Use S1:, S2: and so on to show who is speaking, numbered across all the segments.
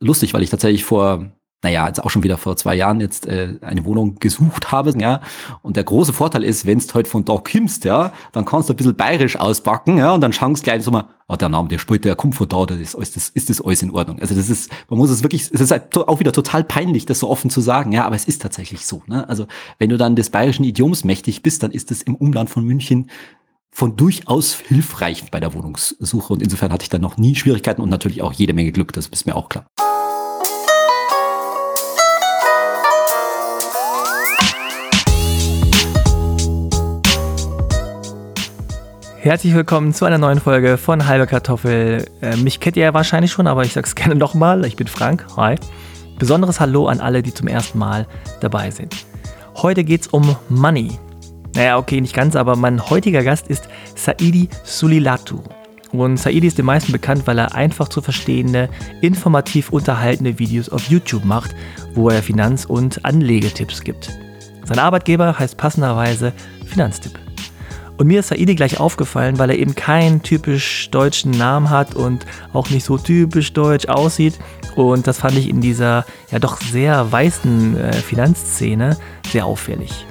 S1: lustig, weil ich tatsächlich vor naja, jetzt auch schon wieder vor zwei Jahren jetzt äh, eine Wohnung gesucht habe, ja. Und der große Vorteil ist, wenn du heute von da kommst, ja, dann kannst du ein bisschen bayerisch ausbacken, ja, und dann schaust gleich so mal, oh, der Name, der spielt, der kommt von da, das ist, alles, das ist das alles in Ordnung. Also das ist, man muss es wirklich, es ist halt auch wieder total peinlich, das so offen zu sagen, ja, aber es ist tatsächlich so, ne. Also wenn du dann des bayerischen Idioms mächtig bist, dann ist es im Umland von München von durchaus hilfreich bei der Wohnungssuche. Und insofern hatte ich dann noch nie Schwierigkeiten und natürlich auch jede Menge Glück, das ist mir auch klar.
S2: Herzlich willkommen zu einer neuen Folge von Halbe Kartoffel. Äh, mich kennt ihr ja wahrscheinlich schon, aber ich sag's gerne nochmal. Ich bin Frank. Hi. Besonderes Hallo an alle, die zum ersten Mal dabei sind. Heute geht's um Money. Naja, okay, nicht ganz, aber mein heutiger Gast ist Saidi Sulilatu. Und Saidi ist den meisten bekannt, weil er einfach zu verstehende, informativ unterhaltende Videos auf YouTube macht, wo er Finanz- und Anlegetipps gibt. Sein Arbeitgeber heißt passenderweise Finanztipp. Und mir ist Saidi gleich aufgefallen, weil er eben keinen typisch deutschen Namen hat und auch nicht so typisch deutsch aussieht. Und das fand ich in dieser ja doch sehr weißen äh, Finanzszene sehr auffällig.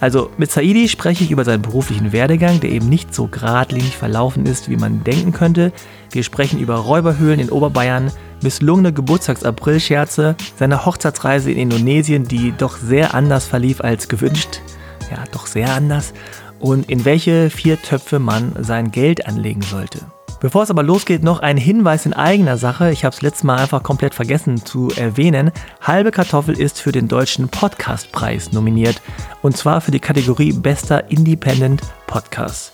S2: Also mit Saidi spreche ich über seinen beruflichen Werdegang, der eben nicht so geradlinig verlaufen ist, wie man denken könnte. Wir sprechen über Räuberhöhlen in Oberbayern, misslungene Geburtstags-April-Scherze, seine Hochzeitsreise in Indonesien, die doch sehr anders verlief als gewünscht. Ja, doch sehr anders und in welche vier Töpfe man sein Geld anlegen sollte. Bevor es aber losgeht, noch ein Hinweis in eigener Sache. Ich habe es letztes Mal einfach komplett vergessen zu erwähnen. Halbe Kartoffel ist für den Deutschen Podcastpreis nominiert. Und zwar für die Kategorie Bester Independent Podcast.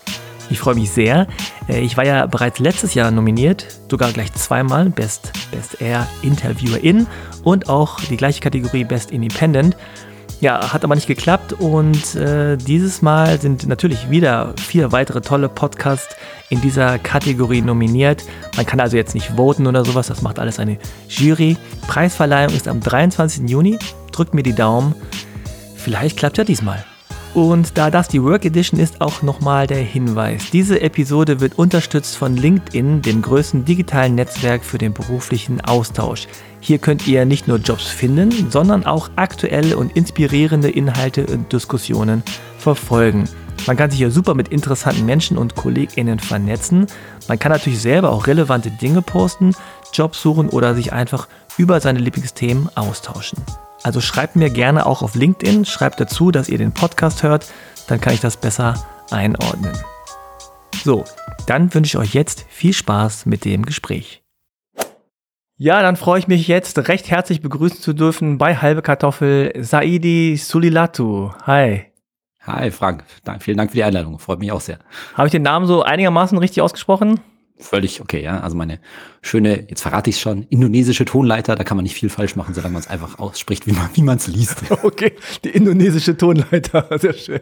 S2: Ich freue mich sehr. Äh, ich war ja bereits letztes Jahr nominiert, sogar gleich zweimal, Best, Best Air Interviewerin und auch die gleiche Kategorie Best Independent. Ja, hat aber nicht geklappt und äh, dieses Mal sind natürlich wieder vier weitere tolle Podcasts in dieser Kategorie nominiert. Man kann also jetzt nicht voten oder sowas, das macht alles eine Jury. Preisverleihung ist am 23. Juni. Drückt mir die Daumen. Vielleicht klappt ja diesmal. Und da das die Work Edition ist, auch nochmal der Hinweis. Diese Episode wird unterstützt von LinkedIn, dem größten digitalen Netzwerk für den beruflichen Austausch. Hier könnt ihr nicht nur Jobs finden, sondern auch aktuelle und inspirierende Inhalte und Diskussionen verfolgen. Man kann sich hier super mit interessanten Menschen und KollegInnen vernetzen. Man kann natürlich selber auch relevante Dinge posten, Jobs suchen oder sich einfach über seine Lieblingsthemen austauschen. Also schreibt mir gerne auch auf LinkedIn, schreibt dazu, dass ihr den Podcast hört, dann kann ich das besser einordnen. So, dann wünsche ich euch jetzt viel Spaß mit dem Gespräch. Ja, dann freue ich mich jetzt recht herzlich begrüßen zu dürfen bei Halbe Kartoffel Saidi Sulilatu. Hi.
S1: Hi Frank, vielen Dank für die Einladung, freut mich auch sehr.
S2: Habe ich den Namen so einigermaßen richtig ausgesprochen?
S1: Völlig okay, ja. Also meine schöne, jetzt verrate ich es schon, indonesische Tonleiter, da kann man nicht viel falsch machen, solange man es einfach ausspricht, wie man wie man es liest.
S2: Okay, die indonesische Tonleiter, sehr schön.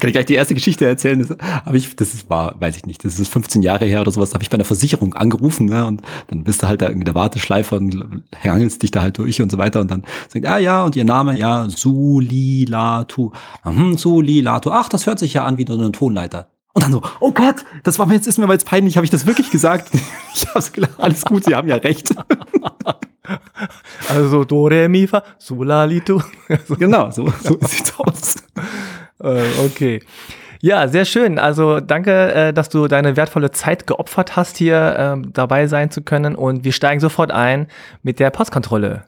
S1: kann ich gleich die erste Geschichte erzählen? Das habe ich, das war, weiß ich nicht, das ist 15 Jahre her oder sowas, habe ich bei einer Versicherung angerufen, ne, und dann bist du halt da irgendwie der Warteschleifer und hangelst dich da halt durch und so weiter und dann sagt, ah ja, und ihr Name, ja, Sulilatu, hm, Sulilatu, ach, das hört sich ja an wie so eine Tonleiter. Und dann so, oh Gott, das war mir jetzt, ist mir jetzt peinlich, habe ich das wirklich gesagt? ich hab's klar, alles gut, Sie haben ja recht.
S2: also Do, Re, Mi, Fa, Sulalitu.
S1: genau, so, so sieht's aus.
S2: Äh, okay. Ja, sehr schön. Also danke, äh, dass du deine wertvolle Zeit geopfert hast, hier ähm, dabei sein zu können. Und wir steigen sofort ein mit der Postkontrolle.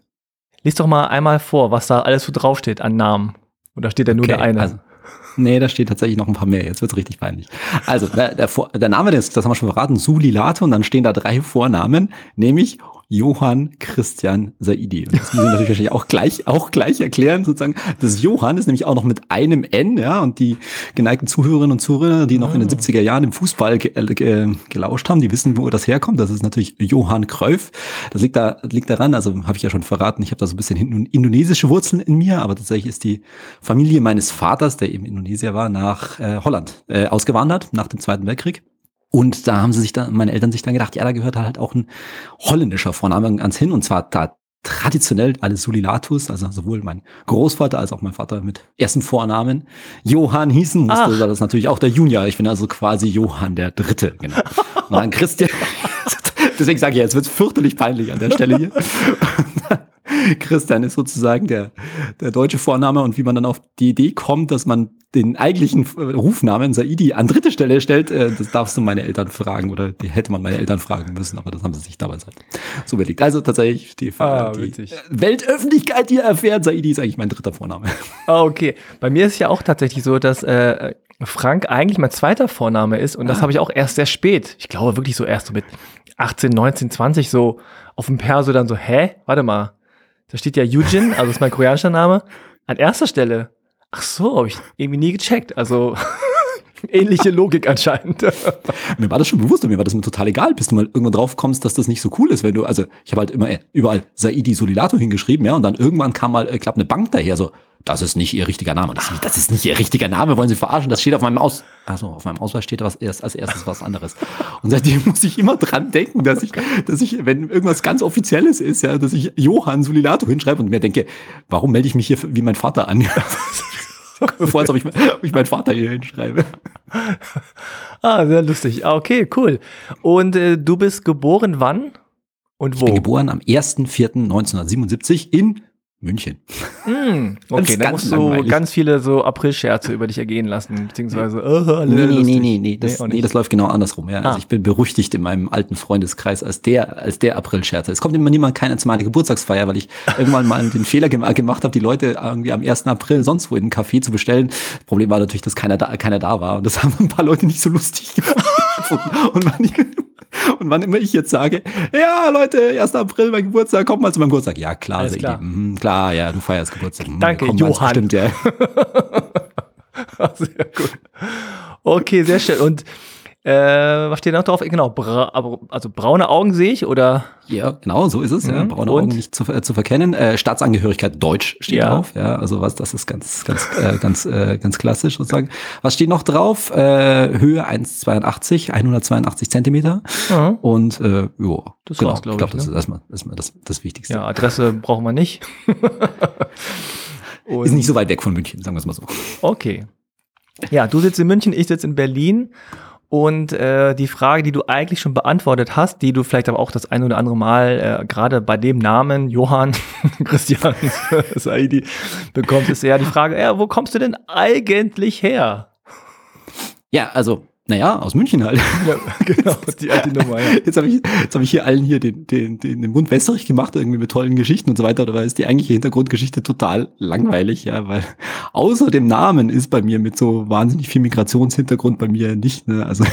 S2: Lies doch mal einmal vor, was da alles so draufsteht an Namen. Oder steht da nur der eine?
S1: Also Nee, da steht tatsächlich noch ein paar mehr. Jetzt wird's richtig peinlich. Also, der, der, der Name, das, das haben wir schon verraten, Sulilato, und dann stehen da drei Vornamen, nämlich Johann Christian Saidi. Und das müssen wir natürlich wahrscheinlich auch gleich, auch gleich erklären, sozusagen. Das Johann ist nämlich auch noch mit einem N, ja, und die geneigten Zuhörerinnen und Zuhörer, die noch in den 70er ah. Jahren im Fußball ge äh, ge gelauscht haben, die wissen, wo das herkommt. Das ist natürlich Johann Cruyff. Das liegt da, liegt daran, also habe ich ja schon verraten, ich habe da so ein bisschen indonesische Wurzeln in mir, aber tatsächlich ist die Familie meines Vaters, der eben Indonesier war, nach äh, Holland äh, ausgewandert, nach dem Zweiten Weltkrieg. Und da haben sie sich dann, meine Eltern sich dann gedacht, ja, da gehört halt auch ein holländischer Vorname ans hin, und zwar traditionell alle Sulilatus, also sowohl mein Großvater als auch mein Vater mit ersten Vornamen Johann hießen, musste
S2: Ach.
S1: das natürlich auch der Junior. Ich bin also quasi Johann der Dritte, genau. Und dann Christian. Deswegen sage ich, jetzt wird's fürchterlich peinlich an der Stelle hier. Christian ist sozusagen der, der deutsche Vorname und wie man dann auf die Idee kommt, dass man den eigentlichen Rufnamen Saidi an dritte Stelle stellt, äh, das darfst du meine Eltern fragen oder die hätte man meine Eltern fragen müssen, aber das haben sie sich damals halt so überlegt. Also tatsächlich die,
S2: Ah,
S1: die
S2: witzig.
S1: Weltöffentlichkeit, die erfährt, Saidi ist eigentlich mein dritter Vorname.
S2: Ah, okay. Bei mir ist es ja auch tatsächlich so, dass äh, Frank eigentlich mein zweiter Vorname ist und das
S1: Ah.
S2: habe ich auch erst sehr spät. Ich glaube wirklich so erst so mit 18, 19, 20 so auf dem Perso dann so, hä? Warte mal. Da steht ja Yujin, also ist mein koreanischer Name, an erster Stelle. Ach so, habe ich irgendwie nie gecheckt. Also ähnliche Logik anscheinend.
S1: Mir war das schon bewusst und mir war das mir total egal, bis du mal irgendwann drauf kommst, dass das nicht so cool ist, wenn du, also ich habe halt immer äh, überall Saidi Solilato hingeschrieben, ja, und dann irgendwann kam mal, ich glaube, eine Bank daher, so, das ist nicht ihr richtiger Name. Das, das ist nicht ihr richtiger Name, wollen Sie verarschen? Das steht auf meinem Aus, also auf meinem Ausweis steht was erst als erstes was anderes. Und seitdem muss ich immer dran denken, dass ich, dass ich, wenn irgendwas ganz Offizielles ist, ja, dass ich Johann Solilato hinschreibe und mir denke, warum melde ich mich hier wie mein Vater an? Bevor als ob ich, ob ich meinen Vater hier hinschreibe.
S2: ah, sehr lustig. Ah, okay, cool. Und äh, du bist geboren wann und wo?
S1: Ich bin geboren am 1.4.1977 in München.
S2: Mm,
S1: Ganz-
S2: okay, dann
S1: ganz
S2: musst du
S1: langweilig.
S2: ganz viele so April-Scherze über dich ergehen lassen, beziehungsweise, alle
S1: Nee, nee, nee, nee, nee, das, nee,
S2: nicht.
S1: das läuft genau andersrum. Ja.
S2: Ah.
S1: Also ich bin berüchtigt in meinem alten Freundeskreis als der, als der April-Scherzer. Es kommt immer niemand keiner zu meiner Geburtstagsfeier, weil ich irgendwann mal den Fehler gem gemacht habe, die Leute irgendwie am 1. April sonst wo in einen Café zu bestellen. Das Problem war natürlich, dass keiner da, keiner da war. Und das haben ein paar Leute nicht so lustig gefunden. Und wann, ich, und wann immer ich jetzt sage, ja, Leute, 1. April, mein Geburtstag, kommt mal zu meinem Geburtstag. Ja, klar,
S2: Alles klar.
S1: Mhm, klar, ja, du feierst Geburtstag. Mhm,
S2: Danke,
S1: komm,
S2: Johann.
S1: Bestimmt, ja.
S2: sehr gut. Okay, sehr schön. Und äh, was steht noch drauf? Genau, bra also braune Augen sehe ich oder?
S1: Ja, genau, so ist es. Ja.
S2: Mhm.
S1: Braune
S2: Und?
S1: Augen nicht zu, äh, zu verkennen. Äh, Staatsangehörigkeit Deutsch steht
S2: Ja.
S1: drauf. Ja, also was, das ist ganz, ganz, äh, ganz, äh, ganz klassisch sozusagen. Was steht noch drauf? Äh, Höhe 1,82, 182 Zentimeter.
S2: Mhm.
S1: Und äh, jo,
S2: Das
S1: genau,
S2: war's, glaub
S1: ich glaube,
S2: ich,
S1: das
S2: ne?
S1: ist erstmal, erstmal das, das Wichtigste.
S2: Ja, Adresse brauchen wir nicht.
S1: Ist nicht so weit weg von München, sagen wir es mal so.
S2: Okay. Ja, du sitzt in München, ich sitze in Berlin. Und äh, die Frage, die du eigentlich schon beantwortet hast, die du vielleicht aber auch das ein oder andere Mal äh, gerade bei dem Namen Johann Christian Saidi bekommst, ist ja die Frage, ja, wo kommst du denn eigentlich her?
S1: Ja, also, naja, aus München halt.
S2: Ja, genau, die alte Nummer, ja.
S1: Jetzt habe ich, jetzt hab ich hier allen hier den, den, den, den Mund wässrig gemacht, irgendwie mit tollen Geschichten und so weiter. Dabei ist die eigentliche Hintergrundgeschichte total langweilig, ja, weil außer dem Namen ist bei mir mit so wahnsinnig viel Migrationshintergrund bei mir nicht, ne, also,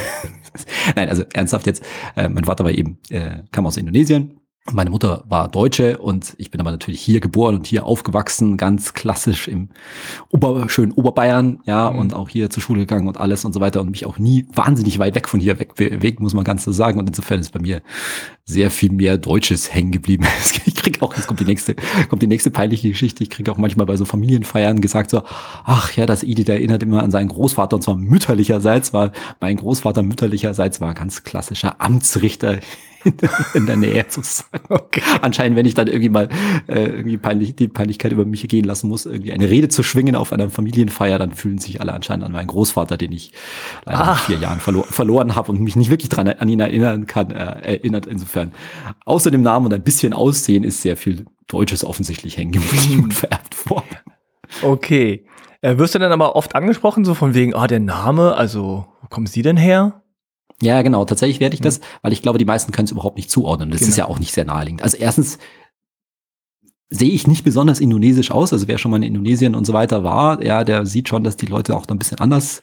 S1: nein, also ernsthaft jetzt, äh, mein Vater war eben, äh, kam aus Indonesien. Meine Mutter war Deutsche und ich bin aber natürlich hier geboren und hier aufgewachsen, ganz klassisch im Ober, schönen Oberbayern, ja,
S2: Mhm.
S1: und auch hier zur Schule gegangen und alles und so weiter und mich auch nie wahnsinnig weit weg von hier weg bewegt, muss man ganz so sagen. Und insofern ist bei mir sehr viel mehr Deutsches hängen geblieben. Ich krieg auch, jetzt kommt die nächste, kommt die nächste peinliche Geschichte. Ich krieg auch manchmal bei so Familienfeiern gesagt so, ach ja, das Edith erinnert immer an seinen Großvater und zwar mütterlicherseits, war mein Großvater mütterlicherseits war ganz klassischer Amtsrichter in der Nähe sozusagen.
S2: Okay.
S1: Anscheinend, wenn ich dann irgendwie mal äh, irgendwie peinlich, die Peinlichkeit über mich gehen lassen muss, irgendwie eine Rede zu schwingen auf einer Familienfeier, dann fühlen sich alle anscheinend an meinen Großvater, den ich leider
S2: Ah.
S1: nach vier Jahren verlo verloren habe und mich nicht wirklich dran an ihn erinnern kann, äh, erinnert. Insofern, außer dem Namen und ein bisschen Aussehen ist sehr viel Deutsches offensichtlich hängen geblieben und vererbt worden.
S2: Okay. Äh, wirst du dann aber oft angesprochen, so von wegen, ah, der Name, also, wo kommen Sie denn her?
S1: Ja, genau. Tatsächlich werde ich das, weil ich glaube, die meisten können es überhaupt nicht zuordnen. Das
S2: Genau.
S1: ist ja auch nicht sehr naheliegend. Also erstens sehe ich nicht besonders indonesisch aus. Also wer schon mal in Indonesien und so weiter war, ja, der sieht schon, dass die Leute auch da ein bisschen anders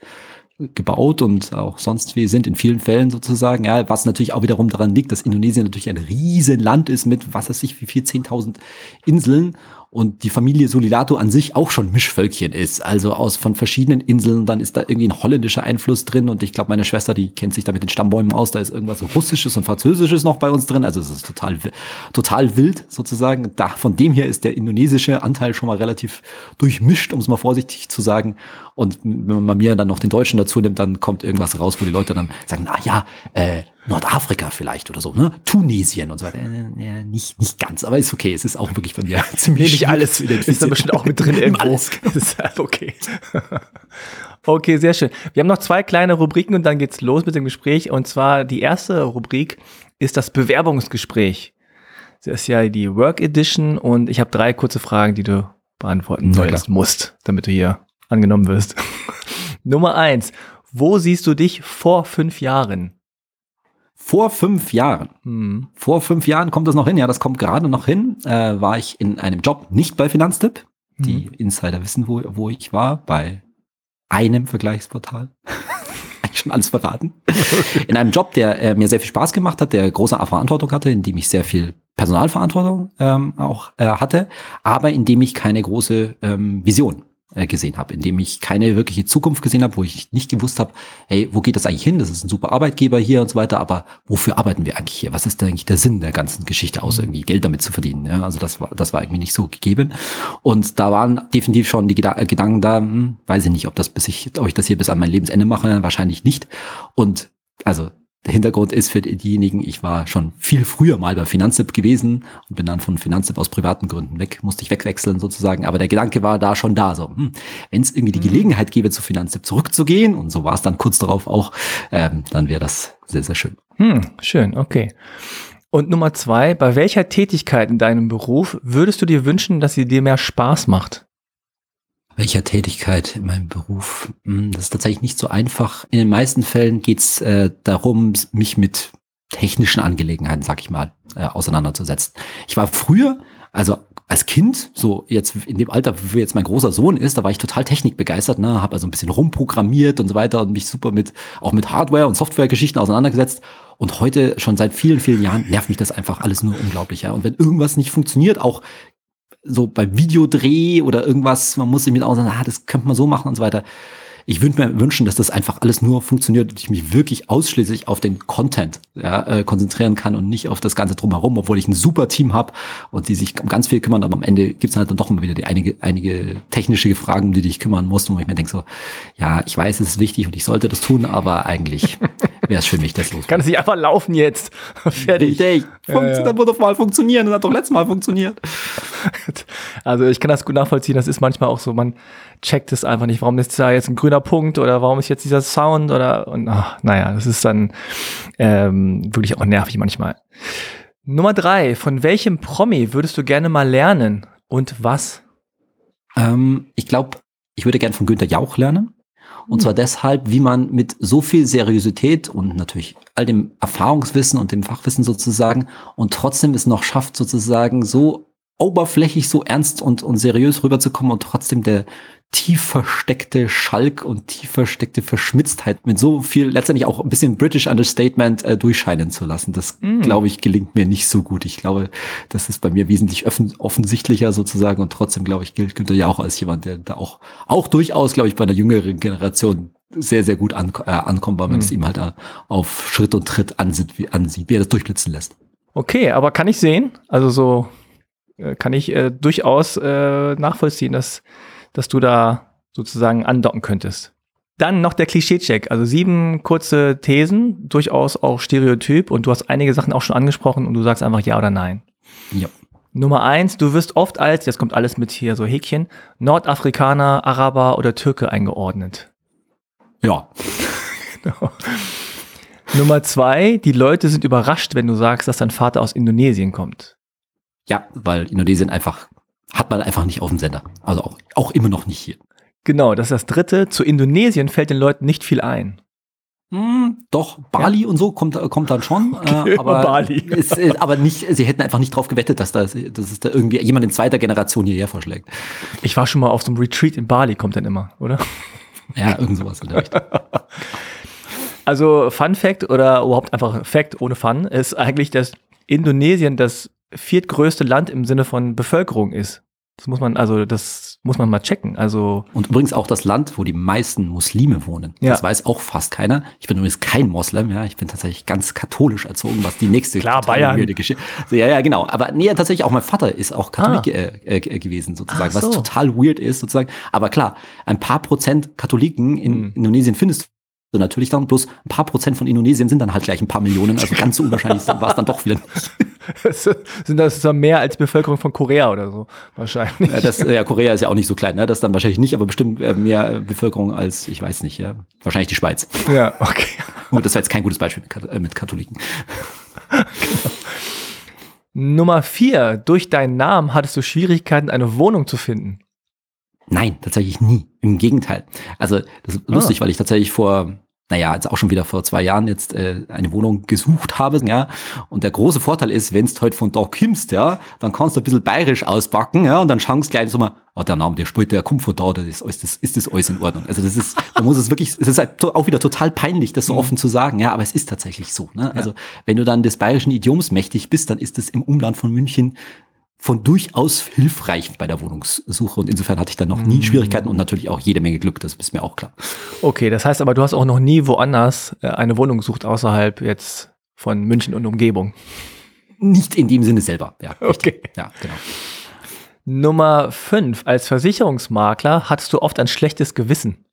S1: gebaut und auch sonst wie sind in vielen Fällen sozusagen. Ja, was natürlich auch wiederum daran liegt, dass Indonesien natürlich ein riesen Land ist mit, was weiß ich, wie viel, 10.000 Inseln und die Familie Solilato an sich auch schon Mischvölkchen ist, also aus von verschiedenen Inseln, dann ist da irgendwie ein holländischer Einfluss drin und ich glaube, meine Schwester, die kennt sich da mit den Stammbäumen aus, da ist irgendwas Russisches und Französisches noch bei uns drin, also es ist total, total wild sozusagen. Da, von dem her ist der indonesische Anteil schon mal relativ durchmischt, um es mal vorsichtig zu sagen. Und wenn man mir dann noch den Deutschen dazu nimmt, dann kommt irgendwas raus, wo die Leute dann sagen, na ja, äh, Nordafrika vielleicht oder so, ne? Tunesien und so weiter. Äh, äh, nicht, nicht ganz, aber ist okay. Es ist auch wirklich von mir
S2: ziemlich nicht alles ist da bestimmt auch mit drin irgendwo. Alles. ist halt okay. okay, sehr schön. Wir haben noch zwei kleine Rubriken und dann geht's los mit dem Gespräch. Und zwar die erste Rubrik ist das Bewerbungsgespräch. Das ist ja die Work Edition und ich habe drei kurze Fragen, die du beantworten sollst, musst, damit du hier angenommen wirst. Nummer eins. Wo siehst du dich vor fünf Jahren?
S1: Vor fünf Jahren. Hm. Vor fünf Jahren kommt das noch hin. Ja, das kommt gerade noch hin. Äh, war ich in einem Job nicht bei Finanztipp. Hm. Die Insider wissen, wo, wo ich war. Bei einem Vergleichsportal. Eigentlich schon alles verraten. in einem Job, der äh, mir sehr viel Spaß gemacht hat, der große Verantwortung hatte, in dem ich sehr viel Personalverantwortung ähm, auch äh, hatte, aber in dem ich keine große ähm, Vision gesehen habe, in dem ich keine wirkliche Zukunft gesehen habe, wo ich nicht gewusst habe, hey, wo geht das eigentlich hin? Das ist ein super Arbeitgeber hier und so weiter, aber wofür arbeiten wir eigentlich hier? Was ist denn eigentlich der Sinn der ganzen Geschichte aus, mhm. irgendwie Geld damit zu verdienen? Ja, also das war, das war irgendwie nicht so gegeben. Und da waren definitiv schon die Geda Gedanken da, hm, weiß ich nicht, ob das bis ich, ob ich das hier bis an mein Lebensende mache, wahrscheinlich nicht. Und also Hintergrund ist für diejenigen, ich war schon viel früher mal bei Finanztipp gewesen und bin dann von Finanztipp aus privaten Gründen weg, musste ich wegwechseln sozusagen. Aber der Gedanke war da schon da, so, hm, wenn es irgendwie die mhm. Gelegenheit gäbe, zu Finanztipp zurückzugehen, und so war es dann kurz darauf auch, ähm, dann wäre das sehr, sehr schön.
S2: Hm, schön, okay. Und Nummer zwei, bei welcher Tätigkeit in deinem Beruf würdest du dir wünschen, dass sie dir mehr Spaß macht?
S1: Welcher Tätigkeit in meinem Beruf? Hm, das ist tatsächlich nicht so einfach. In den meisten Fällen geht es äh, darum, mich mit technischen Angelegenheiten, sag ich mal, äh, auseinanderzusetzen. Ich war früher, also als Kind, so jetzt in dem Alter, wie jetzt mein großer Sohn ist, da war ich total technikbegeistert, ne, habe also ein bisschen rumprogrammiert und so weiter und mich super mit auch mit Hardware und Softwaregeschichten auseinandergesetzt. Und heute schon seit vielen, vielen Jahren nervt mich das einfach alles nur unglaublich. Ja. Und wenn irgendwas nicht funktioniert, auch so beim Videodreh oder irgendwas, man muss sich mit aussagen, ah, das könnte man so machen und so weiter. Ich würde mir wünschen, dass das einfach alles nur funktioniert und ich mich wirklich ausschließlich auf den Content ja, äh, konzentrieren kann und nicht auf das Ganze drumherum, obwohl ich ein super Team habe und die sich um ganz viel kümmern, aber am Ende gibt es halt dann doch immer wieder die einige, einige technische Fragen, um die dich kümmern musst, wo ich mir denke so, ja, ich weiß, es ist wichtig und ich sollte das tun, aber eigentlich wäre es für mich das los.
S2: Kann es nicht einfach laufen jetzt?
S1: Fertig. Richtig. Ja, ja. Das wird doch mal funktionieren, das hat doch letztes Mal funktioniert.
S2: Also ich kann das gut nachvollziehen, das ist manchmal auch so, man checkt es einfach nicht, warum ist da jetzt ein grüner Punkt oder warum ist jetzt dieser Sound oder und ach, naja, das ist dann ähm, wirklich auch nervig manchmal. Nummer drei, von welchem Promi würdest du gerne mal lernen und was?
S1: Ähm, ich glaube, ich würde gerne von Günther Jauch lernen. Und zwar deshalb, wie man mit so viel Seriosität und natürlich all dem Erfahrungswissen und dem Fachwissen sozusagen und trotzdem es noch schafft, sozusagen so oberflächlich so ernst und, und seriös rüberzukommen und trotzdem der tief versteckte Schalk und tief versteckte Verschmitztheit mit so viel, letztendlich auch ein bisschen British Understatement äh, durchscheinen zu lassen. Das, mm. glaube ich, gelingt mir nicht so gut. Ich glaube, das ist bei mir wesentlich offensichtlicher sozusagen und trotzdem, glaube ich, gilt Günther ja auch als jemand, der da auch, auch durchaus, glaube ich, bei einer jüngeren Generation sehr, sehr gut an, äh, ankommt, weil man mm. es ihm halt äh, auf Schritt und Tritt ansieht, wie, ansieht, wie er das durchblitzen lässt.
S2: Okay, aber kann ich sehen, also so kann ich äh, durchaus äh, nachvollziehen, dass, dass du da sozusagen andocken könntest. Dann noch der Klischee-Check, also sieben kurze Thesen, durchaus auch Stereotyp und du hast einige Sachen auch schon angesprochen und du sagst einfach ja oder nein.
S1: Ja.
S2: Nummer eins, du wirst oft als, jetzt kommt alles mit hier so Häkchen, Nordafrikaner, Araber oder Türke eingeordnet.
S1: Ja.
S2: genau. Nummer zwei, die Leute sind überrascht, wenn du sagst, dass dein Vater aus Indonesien kommt.
S1: Ja, weil Indonesien einfach, hat man einfach nicht auf dem Sender. Also auch, auch immer noch nicht hier.
S2: Genau, das ist das dritte. Zu Indonesien fällt den Leuten nicht viel ein.
S1: Hm, doch, Bali ja. und so kommt, kommt dann schon. Okay, äh, aber, Bali. Ist, äh, aber nicht, sie hätten einfach nicht drauf gewettet, dass, da, dass es da irgendwie jemand in zweiter Generation hierher vorschlägt.
S2: Ich war schon mal auf so einem Retreat in Bali, kommt dann immer, oder?
S1: Ja, irgend sowas in der Richtung.
S2: Also Fun Fact oder überhaupt einfach Fact ohne Fun ist eigentlich, dass Indonesien das viertgrößte Land im Sinne von Bevölkerung ist. Das muss man, also das muss man mal checken. Also
S1: Und übrigens auch das Land, wo die meisten Muslime wohnen.
S2: Ja.
S1: Das weiß auch fast keiner. Ich bin übrigens kein Moslem, ja. Ich bin tatsächlich ganz katholisch erzogen, was die nächste
S2: Klar, Bayern.
S1: Geschichte. Also, ja, ja, genau. Aber nee, tatsächlich auch mein Vater ist auch Katholik
S2: Ah.
S1: äh, äh, gewesen, sozusagen,
S2: Ach
S1: was
S2: so.
S1: total weird ist, sozusagen. Aber klar, ein paar Prozent Katholiken in
S2: Hm.
S1: Indonesien findest du natürlich dann, bloß ein paar Prozent von Indonesien sind dann halt gleich ein paar Millionen, also ganz so unwahrscheinlich war es dann doch wieder nicht.
S2: sind das dann mehr als Bevölkerung von Korea oder so wahrscheinlich.
S1: Das, ja, Korea ist ja auch nicht so klein, ne? Das dann wahrscheinlich nicht, aber bestimmt äh, mehr äh, Bevölkerung als, ich weiß nicht, ja. Wahrscheinlich die Schweiz.
S2: Ja, okay.
S1: Und das war jetzt kein gutes Beispiel mit, äh, mit Katholiken.
S2: Nummer vier. Durch deinen Namen hattest du Schwierigkeiten, eine Wohnung zu finden.
S1: Nein, tatsächlich nie. Im Gegenteil. Also, das ist lustig, weil ich tatsächlich vor, naja, jetzt auch schon wieder vor zwei Jahren jetzt äh, eine Wohnung gesucht habe, ja. Und der große Vorteil ist, wenn du heute von da kommst, ja, dann kannst du ein bisschen bayerisch auspacken, ja, und dann schaust du gleich so mal, oh, der Name, der spielt, der kommt von da, das ist, alles- das ist das alles in Ordnung. Also das ist, man muss es wirklich, es ist halt auch wieder total peinlich, das so offen zu sagen, ja, aber es ist tatsächlich so, ne. Also, wenn du dann des bayerischen Idioms mächtig bist, dann ist es im Umland von München von durchaus hilfreich bei der Wohnungssuche. Und insofern hatte ich dann noch nie Schwierigkeiten und natürlich auch jede Menge Glück, das ist mir auch klar.
S2: Okay, das heißt aber, du hast auch noch nie woanders äh, eine Wohnung gesucht, außerhalb jetzt von München und Umgebung.
S1: Nicht in dem Sinne selber, ja.
S2: Okay.
S1: Ja, genau.
S2: Nummer fünf. Als Versicherungsmakler hattest du oft ein schlechtes Gewissen.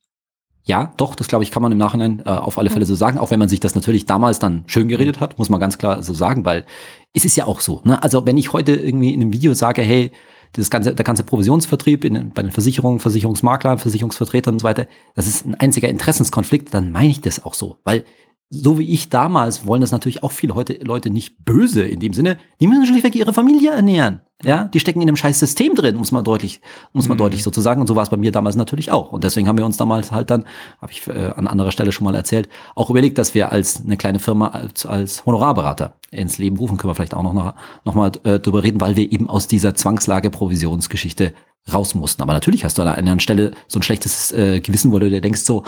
S1: Ja, doch, das glaube ich, kann man im Nachhinein äh, auf alle Fälle so sagen, auch wenn man sich das natürlich damals dann schön geredet hat, muss man ganz klar so sagen, weil es ist ja auch so. Ne? Also wenn ich heute irgendwie in einem Video sage, hey, das ganze, der ganze Provisionsvertrieb in, bei den Versicherungen, Versicherungsmaklern, Versicherungsvertretern und so weiter, das ist ein einziger Interessenskonflikt, dann meine ich das auch so. Weil so wie ich damals wollen das natürlich auch viele heute Leute nicht böse in dem Sinne, die müssen schlichtweg ihre Familie ernähren. Ja, die stecken in einem scheiß System drin, muss man deutlich, muss man
S2: Mhm.
S1: deutlich so zu sagen. Und so war es bei mir damals natürlich auch. Und deswegen haben wir uns damals halt dann, habe ich äh, an anderer Stelle schon mal erzählt, auch überlegt, dass wir als eine kleine Firma als, als Honorarberater ins Leben rufen, können wir vielleicht auch noch, noch, noch mal äh, drüber reden, weil wir eben aus dieser Zwangslage Provisionsgeschichte raus mussten. Aber natürlich hast du an einer anderen Stelle so ein schlechtes äh, Gewissen, wo du dir denkst so,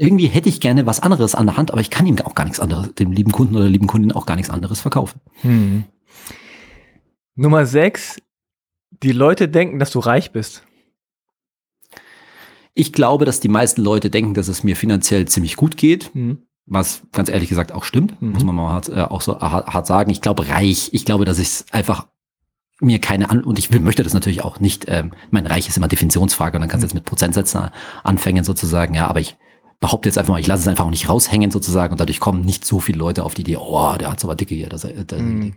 S1: irgendwie hätte ich gerne was anderes an der Hand, aber ich kann ihm auch gar nichts anderes, dem lieben Kunden oder der lieben Kundin auch gar nichts anderes verkaufen.
S2: Hm. Nummer sechs. Die Leute denken, dass du reich bist.
S1: Ich glaube, dass die meisten Leute denken, dass es mir finanziell ziemlich gut geht,
S2: Hm.
S1: was ganz ehrlich gesagt auch stimmt,
S2: Mhm.
S1: muss man mal hart, äh, auch so hart, hart sagen. Ich glaube reich, ich glaube, dass ich einfach mir keine an und ich will, möchte das natürlich auch nicht. Ähm, mein Reich ist immer Definitionsfrage und dann kannst du jetzt mit Prozentsätzen anfangen sozusagen, ja, aber ich behaupte jetzt einfach mal, ich lasse es einfach auch nicht raushängen sozusagen und dadurch kommen nicht so viele Leute auf die Idee, oh, der hat so aber dicke hier. Das, äh, das,
S2: Mhm.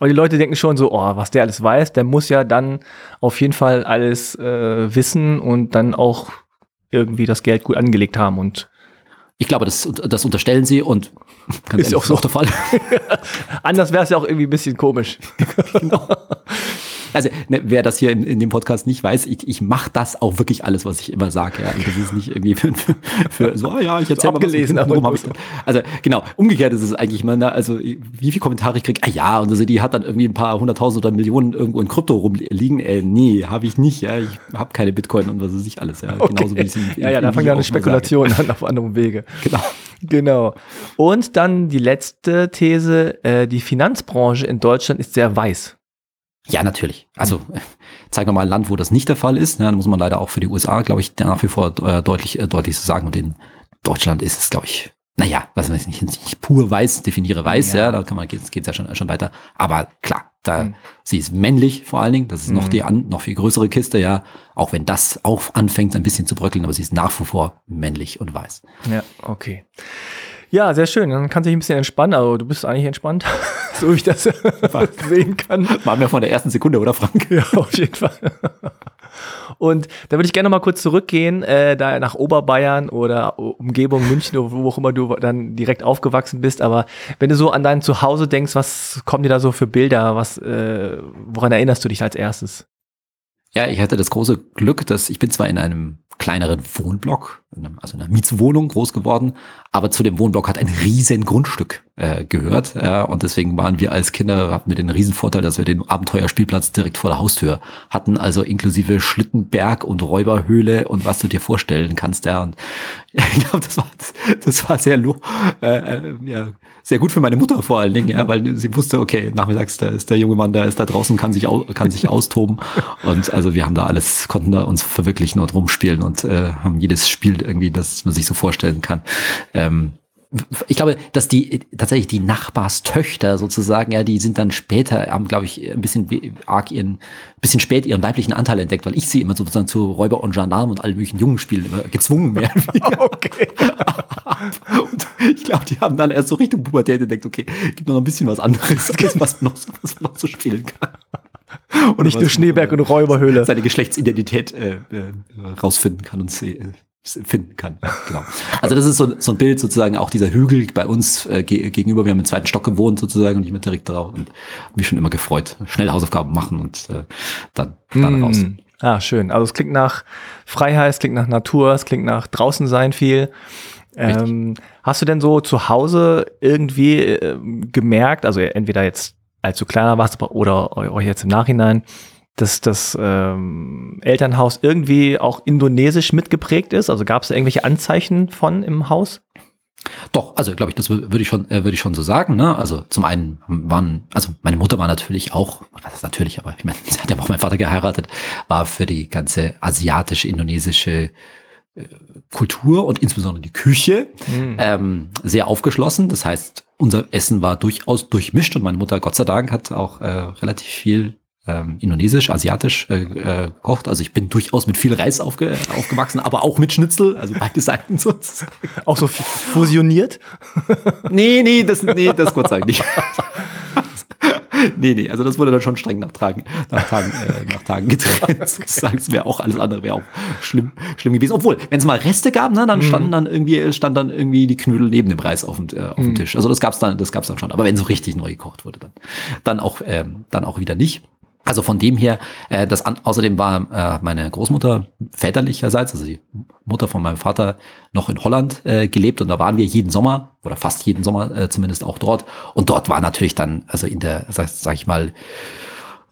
S2: Aber die Leute denken schon so, oh, was der alles weiß, der muss ja dann auf jeden Fall alles äh, wissen und dann auch irgendwie das Geld gut angelegt haben. Und
S1: Ich glaube, das, das unterstellen sie und
S2: Ist
S1: ehrlich,
S2: auch so.
S1: der Fall.
S2: anders wäre es ja auch irgendwie ein bisschen komisch.
S1: Also, ne, wer das hier in, in dem Podcast nicht weiß, ich, ich mache das auch wirklich alles, was ich immer sage. Ja. Und das ist nicht irgendwie für, für, für so, ah ja, ich erzähl mal was,
S2: abgelesen,
S1: und warum
S2: aber
S1: hab ich's- Also genau, umgekehrt ist es eigentlich immer, ne, also wie viele Kommentare ich krieg, ah ja, und also die hat dann irgendwie ein paar hunderttausend oder Millionen irgendwo in Krypto rumliegen. Äh, nee, habe ich nicht, ja. Ich habe keine Bitcoin und was weiß ich alles. Ja. Genauso wie ich im-
S2: ja, ja, da fangen ja eine
S1: mal
S2: Spekulation an auf anderem Wege.
S1: Genau.
S2: Genau. Und dann die letzte These, äh, die Finanzbranche in Deutschland ist sehr weiß.
S1: Ja, natürlich. Also äh, zeigen wir mal ein Land, wo das nicht der Fall ist. Ja, dann muss man leider auch für die USA, glaube ich, nach wie vor äh, deutlich, äh, deutlich zu sagen. Und in Deutschland ist es, glaube ich, naja, was weiß ich nicht, nicht pur weiß, definiere weiß,
S2: Ja.
S1: ja, da kann man geht's geht's ja schon, schon weiter. Aber klar, da
S2: Mhm.
S1: sie ist männlich vor allen Dingen, das ist noch
S2: Mhm.
S1: die an, noch viel größere Kiste, ja, auch wenn das auch anfängt ein bisschen zu bröckeln, aber sie ist nach wie vor männlich und weiß.
S2: Ja, okay. Ja, sehr schön. Dann kannst du dich ein bisschen entspannen. Also du bist eigentlich entspannt, so wie ich das sehen kann.
S1: Waren wir von der ersten Sekunde, oder Frank?
S2: Ja, auf jeden Fall. Und da würde ich gerne noch mal kurz zurückgehen, äh, da nach Oberbayern oder Umgebung München oder wo auch immer du dann direkt aufgewachsen bist. Aber wenn du so an dein Zuhause denkst, was kommen dir da so für Bilder? Was, äh, woran erinnerst du dich als erstes?
S1: Ja, ich hatte das große Glück, dass ich bin zwar in einem kleineren Wohnblock, also in einer Mietswohnung groß geworden, aber zu dem Wohnblock hat ein riesen Grundstück äh, gehört. Äh, und deswegen waren wir als Kinder, hatten wir den riesen Vorteil, dass wir den Abenteuerspielplatz direkt vor der Haustür hatten, also inklusive Schlittenberg und Räuberhöhle und was du dir vorstellen kannst. Ja. Und ich glaube, das war, das war sehr, äh, äh, ja, sehr gut für meine Mutter vor allen Dingen, ja, weil sie wusste, okay, nachmittags da ist der junge Mann, der ist da draußen, kann sich, kann sich austoben. Und also wir haben da alles, konnten da uns verwirklichen und rumspielen und äh, haben jedes Spiel irgendwie, das man sich so vorstellen kann. Ähm, ich glaube, dass die tatsächlich die Nachbarstöchter sozusagen, ja, die sind dann später, haben, glaube ich, ein bisschen arg ihren, bisschen spät ihren weiblichen Anteil entdeckt, weil ich sie immer sozusagen zu Räuber und Gendarm und allen möglichen jungen Spielen gezwungen mehr. okay. ich glaube, die haben dann erst so Richtung Pubertät entdeckt, okay, gibt noch ein bisschen was anderes, was noch, was man noch so spielen kann.
S2: Und nicht nur Schneeberg und Räuberhöhle.
S1: Seine Geschlechtsidentität äh, äh, rausfinden kann und sie, äh, finden kann. Genau. Also das ist so, so ein Bild sozusagen auch dieser Hügel bei uns äh, ge gegenüber. Wir haben im zweiten Stock gewohnt sozusagen und ich bin direkt drauf und mich schon immer gefreut. Schnell Hausaufgaben machen und äh, dann, dann mm. raus.
S2: Ah, schön. Also es klingt nach Freiheit, es klingt nach Natur, es klingt nach draußen sein viel. Ähm, hast du denn so zu Hause irgendwie äh, gemerkt, also entweder jetzt als du kleiner warst oder euch jetzt im Nachhinein, dass das ähm, Elternhaus irgendwie auch indonesisch mitgeprägt ist? Also gab es irgendwelche Anzeichen von im Haus?
S1: Doch, also glaube ich, das würde ich schon, äh, würde ich schon so sagen. Ne? Also zum einen waren, also meine Mutter war natürlich auch, was ist natürlich, aber ich meine, sie hat ja auch meinen Vater geheiratet, war für die ganze asiatische, indonesische äh, Kultur und insbesondere die Küche mhm. ähm, sehr aufgeschlossen. Das heißt, unser Essen war durchaus durchmischt und meine Mutter, Gott sei Dank, hat auch äh, relativ viel ähm, indonesisch, asiatisch äh, äh, kocht. Also ich bin durchaus mit viel Reis aufge aufgewachsen, aber auch mit Schnitzel, also beide Seiten sozusagen.
S2: Auch so fusioniert?
S1: nee, nee, das, nee, das Gott sei Dank nicht. nee, nee, also das wurde dann schon streng nach Tagen, nach Tagen, äh, nach Tagen getrennt. Sozusagen, es wäre auch alles andere wäre auch schlimm, schlimm gewesen. Obwohl, wenn es mal Reste gab, ne, dann standen mhm. dann irgendwie, stand dann irgendwie die Knödel neben dem Reis auf dem, äh, auf dem mm. Tisch. Also das gab's dann, das gab's dann schon. Aber wenn so richtig neu gekocht wurde, dann, dann auch, ähm, dann auch wieder nicht. Also von dem her, äh, das an, außerdem war äh, meine Großmutter väterlicherseits, also die Mutter von meinem Vater, noch in Holland äh, gelebt und da waren wir jeden Sommer oder fast jeden Sommer äh, zumindest auch dort. Und dort war natürlich dann, also in der, sag, sag ich mal,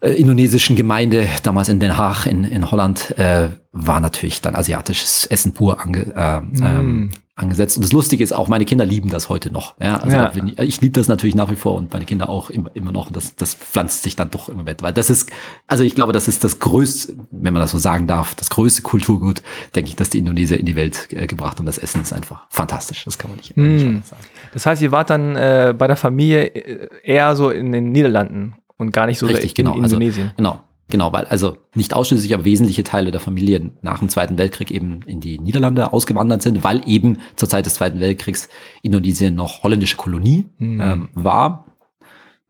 S1: äh, indonesischen Gemeinde, damals in Den Haag in, in Holland, äh, war natürlich dann asiatisches Essen pur ange, äh, mm. ähm, angesetzt. Und das Lustige ist auch, meine Kinder lieben das heute noch. Ja, also ja. Ich, ich liebe das natürlich nach wie vor und meine Kinder auch immer, immer noch. Und das, das pflanzt sich dann doch immer mit. Weil das ist, also ich glaube, das ist das größte, wenn man das so sagen darf, das größte Kulturgut, denke ich, dass die Indonesier in die Welt äh, gebracht haben. Das Essen ist einfach fantastisch. Das kann man nicht, mm.
S2: nicht sagen. Das heißt, ihr wart dann äh, bei der Familie äh, eher so in den Niederlanden und gar nicht so
S1: Richtig, in genau. Indonesien. Also, genau. Genau, weil also nicht ausschließlich, aber wesentliche Teile der Familie nach dem Zweiten Weltkrieg eben in die Niederlande ausgewandert sind, weil eben zur Zeit des Zweiten Weltkriegs Indonesien noch holländische Kolonie mhm. ähm, war.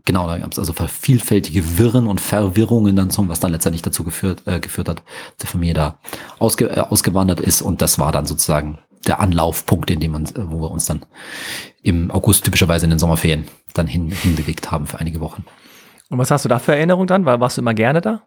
S1: Genau, da gab es also vielfältige Wirren und Verwirrungen dann zum, was dann letztendlich dazu geführt, äh, geführt hat, dass die Familie da ausge, äh, ausgewandert ist und das war dann sozusagen der Anlaufpunkt, in dem man, wo wir uns dann im August typischerweise in den Sommerferien dann hin, hinbewegt haben für einige Wochen.
S2: Und was hast du da für Erinnerungen dann? Warst du immer gerne da?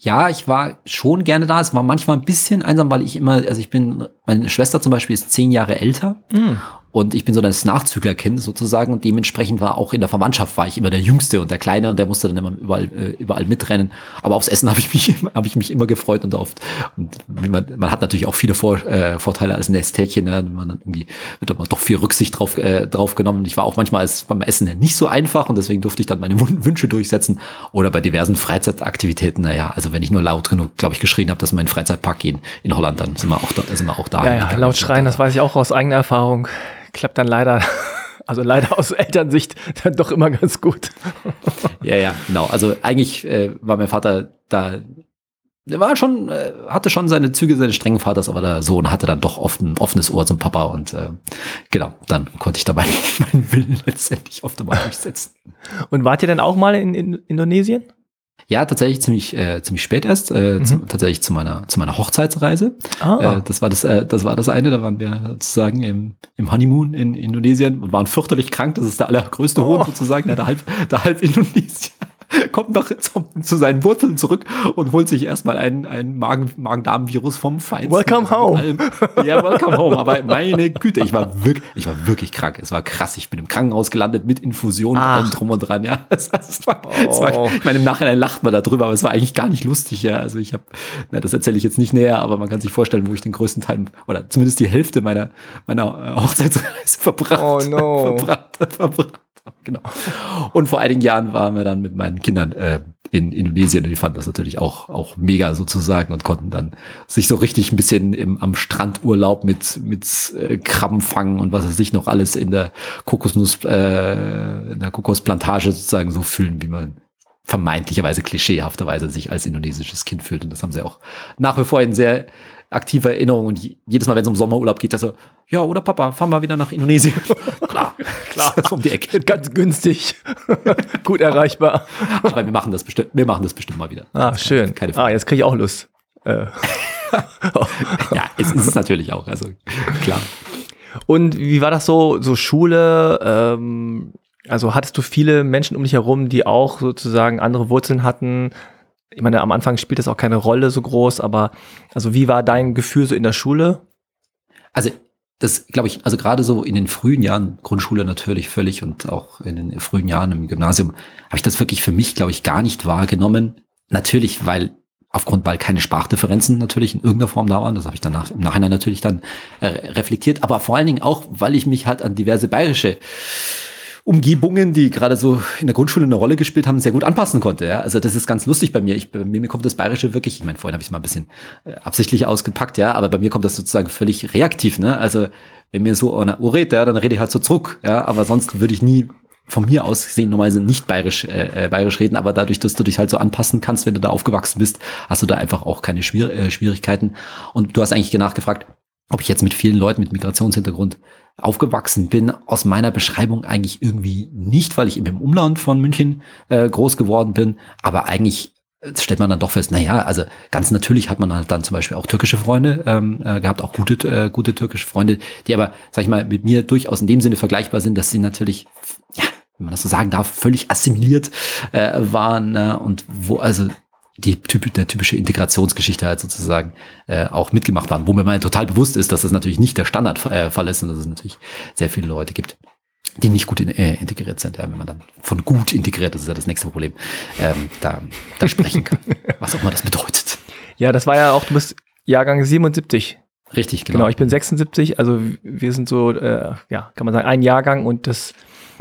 S1: Ja, ich war schon gerne da. Es war manchmal ein bisschen einsam, weil ich immer, also ich bin, meine Schwester zum Beispiel ist zehn Jahre älter. Mhm. Und ich bin so das Nachzüglerkind sozusagen und dementsprechend war auch in der Verwandtschaft war ich immer der Jüngste und der Kleine und der musste dann immer überall, äh, überall mitrennen. Aber aufs Essen habe ich mich, habe ich mich immer gefreut und oft. Und man, man hat natürlich auch viele Vor, äh, Vorteile als Nesthäkchen. Ne? Man hat irgendwie wird aber doch viel Rücksicht drauf, äh, drauf genommen. Ich war auch manchmal als beim Essen nicht so einfach und deswegen durfte ich dann meine Wünsche durchsetzen. Oder bei diversen Freizeitaktivitäten. Naja, also wenn ich nur laut genug, glaube ich, geschrien habe, dass wir in Freizeitpark gehen in Holland, dann sind wir auch da. Sind wir auch da
S2: ja, ja, laut schreien, das weiß ich auch aus eigener Erfahrung klappt dann leider, also leider aus Elternsicht dann doch immer ganz gut.
S1: ja, ja, genau. Also eigentlich äh, war mein Vater da, der war schon, äh, hatte schon seine Züge seines strengen Vaters, aber der Sohn hatte dann doch oft ein offenes Ohr zum Papa und äh, genau, dann konnte ich dabei meinen Willen letztendlich oft einmal durchsetzen.
S2: Und wart ihr dann auch mal in, in Indonesien?
S1: Ja, tatsächlich ziemlich äh, ziemlich spät erst, äh, mhm. zu, tatsächlich zu meiner zu meiner Hochzeitsreise. Ah. Äh, das war das äh, das war das eine, da waren wir sozusagen im, im Honeymoon in Indonesien und waren fürchterlich krank. Das ist der allergrößte oh. Hohn sozusagen, der halb der halb Indonesien. kommt noch zu, zu, seinen Wurzeln zurück und holt sich erstmal ein, ein Magen, Magen-Darm-Virus vom Feind.
S2: Welcome home.
S1: Ja, welcome home. Aber meine Güte, ich war wirklich, ich war wirklich krank. Es war krass. Ich bin im Krankenhaus gelandet mit Infusionen und drum und dran. Ja, es, es war, oh. es war, ich meine, im Nachhinein lacht man darüber, aber es war eigentlich gar nicht lustig. Ja, also ich habe, das erzähle ich jetzt nicht näher, aber man kann sich vorstellen, wo ich den größten Teil oder zumindest die Hälfte meiner meiner Hochzeitsreise verbracht,
S2: oh no.
S1: verbracht, verbracht genau. Und vor einigen Jahren waren wir dann mit meinen Kindern äh, in Indonesien und die fanden das natürlich auch, auch mega sozusagen und konnten dann sich so richtig ein bisschen im, am Strandurlaub mit, mit äh, Krabben fangen und was weiß ich noch alles in der Kokosnuss, äh, in der Kokosplantage sozusagen so fühlen, wie man vermeintlicherweise klischeehafterweise sich als indonesisches Kind fühlt. Und das haben sie auch nach wie vor in sehr aktive Erinnerung und jedes Mal, wenn es um Sommerurlaub geht, das so, ja, oder Papa, fahren wir wieder nach Indonesien.
S2: klar, klar. um die Ecke. Ganz günstig. Gut erreichbar.
S1: Aber wir machen das bestimmt, wir machen das bestimmt mal wieder.
S2: Ah, schön. Keine Frage. Ah, jetzt kriege ich auch Lust. Äh.
S1: ja, es ist es natürlich auch, also klar.
S2: Und wie war das so, so Schule? Ähm, also hattest du viele Menschen um dich herum, die auch sozusagen andere Wurzeln hatten? Ich meine, am Anfang spielt das auch keine Rolle so groß, aber also wie war dein Gefühl so in der Schule?
S1: Also das glaube ich, also gerade so in den frühen Jahren, Grundschule natürlich völlig und auch in den frühen Jahren im Gymnasium, habe ich das wirklich für mich, glaube ich, gar nicht wahrgenommen. Natürlich, weil aufgrund weil keine Sprachdifferenzen natürlich in irgendeiner Form da waren. Das habe ich danach im Nachhinein natürlich dann äh, reflektiert, aber vor allen Dingen auch, weil ich mich halt an diverse bayerische Umgebungen, die gerade so in der Grundschule eine Rolle gespielt haben, sehr gut anpassen konnte. Ja? Also das ist ganz lustig bei mir. Ich, bei mir kommt das Bayerische wirklich, ich meine, vorhin habe ich es mal ein bisschen äh, absichtlich ausgepackt, ja, aber bei mir kommt das sozusagen völlig reaktiv. Ne? Also wenn mir so einer Uhr redet, ja, dann rede ich halt so zurück. Ja? Aber sonst würde ich nie von mir aus gesehen normalerweise nicht bayerisch, äh, äh, bayerisch reden, aber dadurch, dass du dich halt so anpassen kannst, wenn du da aufgewachsen bist, hast du da einfach auch keine Schwier äh, Schwierigkeiten. Und du hast eigentlich nachgefragt, ob ich jetzt mit vielen Leuten mit Migrationshintergrund aufgewachsen bin, aus meiner Beschreibung eigentlich irgendwie nicht, weil ich eben im Umland von München äh, groß geworden bin, aber eigentlich äh, stellt man dann doch fest, na ja, also ganz natürlich hat man halt dann zum Beispiel auch türkische Freunde ähm, äh, gehabt, auch gute, äh, gute türkische Freunde, die aber, sag ich mal, mit mir durchaus in dem Sinne vergleichbar sind, dass sie natürlich, ja, wenn man das so sagen darf, völlig assimiliert äh, waren äh, und wo also die typ, der typische Integrationsgeschichte halt sozusagen äh, auch mitgemacht haben, wo mir mal total bewusst ist, dass das natürlich nicht der Standardfall ist und dass es natürlich sehr viele Leute gibt, die nicht gut in, äh, integriert sind. Ja, wenn man dann von gut integriert, das ist ja das nächste Problem, ähm, da, da sprechen kann, was auch immer das bedeutet.
S2: Ja, das war ja auch, du bist Jahrgang 77.
S1: Richtig, genau.
S2: Genau, ich bin 76, also wir sind so, äh, ja, kann man sagen, ein Jahrgang und das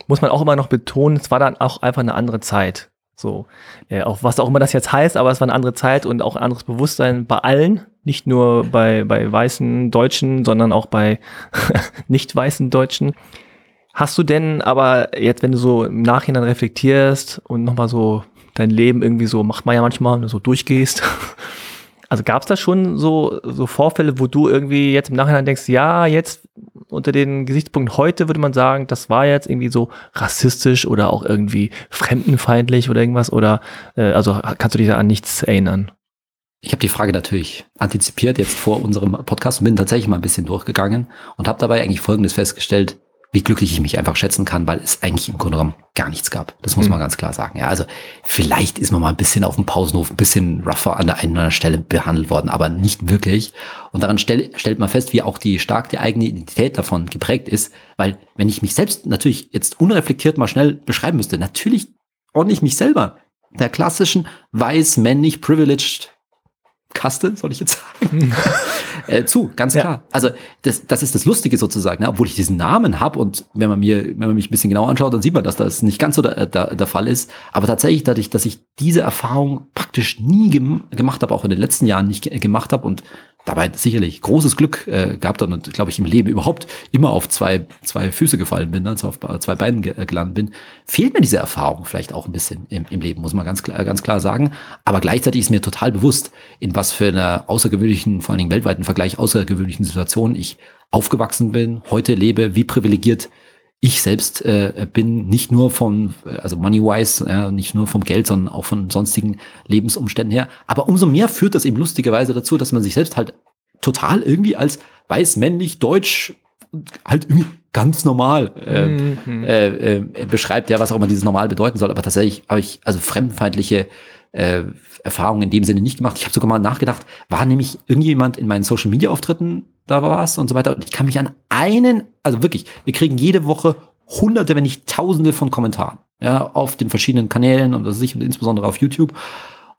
S2: muss man auch immer noch betonen, es war dann auch einfach eine andere Zeit. So, äh, auch was auch immer das jetzt heißt, aber es war eine andere Zeit und auch ein anderes Bewusstsein bei allen, nicht nur bei, bei weißen Deutschen, sondern auch bei nicht weißen Deutschen. Hast du denn aber jetzt, wenn du so im Nachhinein reflektierst und nochmal so dein Leben irgendwie so, macht man ja manchmal, so durchgehst, also gab es da schon so, so Vorfälle, wo du irgendwie jetzt im Nachhinein denkst, ja, jetzt unter den Gesichtspunkten heute würde man sagen, das war jetzt irgendwie so rassistisch oder auch irgendwie fremdenfeindlich oder irgendwas? Oder äh, also kannst du dich da an nichts erinnern?
S1: Ich habe die Frage natürlich antizipiert jetzt vor unserem Podcast und bin tatsächlich mal ein bisschen durchgegangen und habe dabei eigentlich Folgendes festgestellt wie glücklich ich mich einfach schätzen kann, weil es eigentlich im Grunde genommen gar nichts gab. Das muss mhm. man ganz klar sagen. Ja, also vielleicht ist man mal ein bisschen auf dem Pausenhof, ein bisschen rougher an der einen oder anderen Stelle behandelt worden, aber nicht wirklich. Und daran stell, stellt man fest, wie auch die stark die eigene Identität davon geprägt ist, weil wenn ich mich selbst natürlich jetzt unreflektiert mal schnell beschreiben müsste, natürlich ordne ich mich selber der klassischen weiß, männlich, privileged Kaste, soll ich jetzt sagen, äh, zu, ganz klar. Ja. Also das, das ist das Lustige sozusagen, ne? obwohl ich diesen Namen habe und wenn man mir, wenn man mich ein bisschen genauer anschaut, dann sieht man, dass das nicht ganz so der, der, der Fall ist. Aber tatsächlich dadurch, dass ich diese Erfahrung praktisch nie gem gemacht habe, auch in den letzten Jahren nicht gemacht habe und dabei sicherlich großes Glück äh, gehabt und glaube ich im Leben überhaupt immer auf zwei, zwei Füße gefallen bin, also auf zwei Beinen ge gelandet bin, fehlt mir diese Erfahrung vielleicht auch ein bisschen im, im Leben, muss man ganz klar, ganz klar sagen. Aber gleichzeitig ist mir total bewusst, in was für einer außergewöhnlichen, vor allen Dingen weltweiten Vergleich außergewöhnlichen Situation ich aufgewachsen bin, heute lebe, wie privilegiert ich selbst äh, bin nicht nur von, also money-wise, äh, nicht nur vom Geld, sondern auch von sonstigen Lebensumständen her. Aber umso mehr führt das eben lustigerweise dazu, dass man sich selbst halt total irgendwie als weiß, männlich, deutsch halt irgendwie ganz normal äh, mhm. äh, äh, beschreibt, ja, was auch immer dieses normal bedeuten soll. Aber tatsächlich habe ich also fremdfeindliche äh, Erfahrungen in dem Sinne nicht gemacht. Ich habe sogar mal nachgedacht, war nämlich irgendjemand in meinen Social Media Auftritten da was und so weiter. Und ich kann mich an einen, also wirklich, wir kriegen jede Woche hunderte, wenn nicht tausende von Kommentaren, ja, auf den verschiedenen Kanälen und das sich und insbesondere auf YouTube.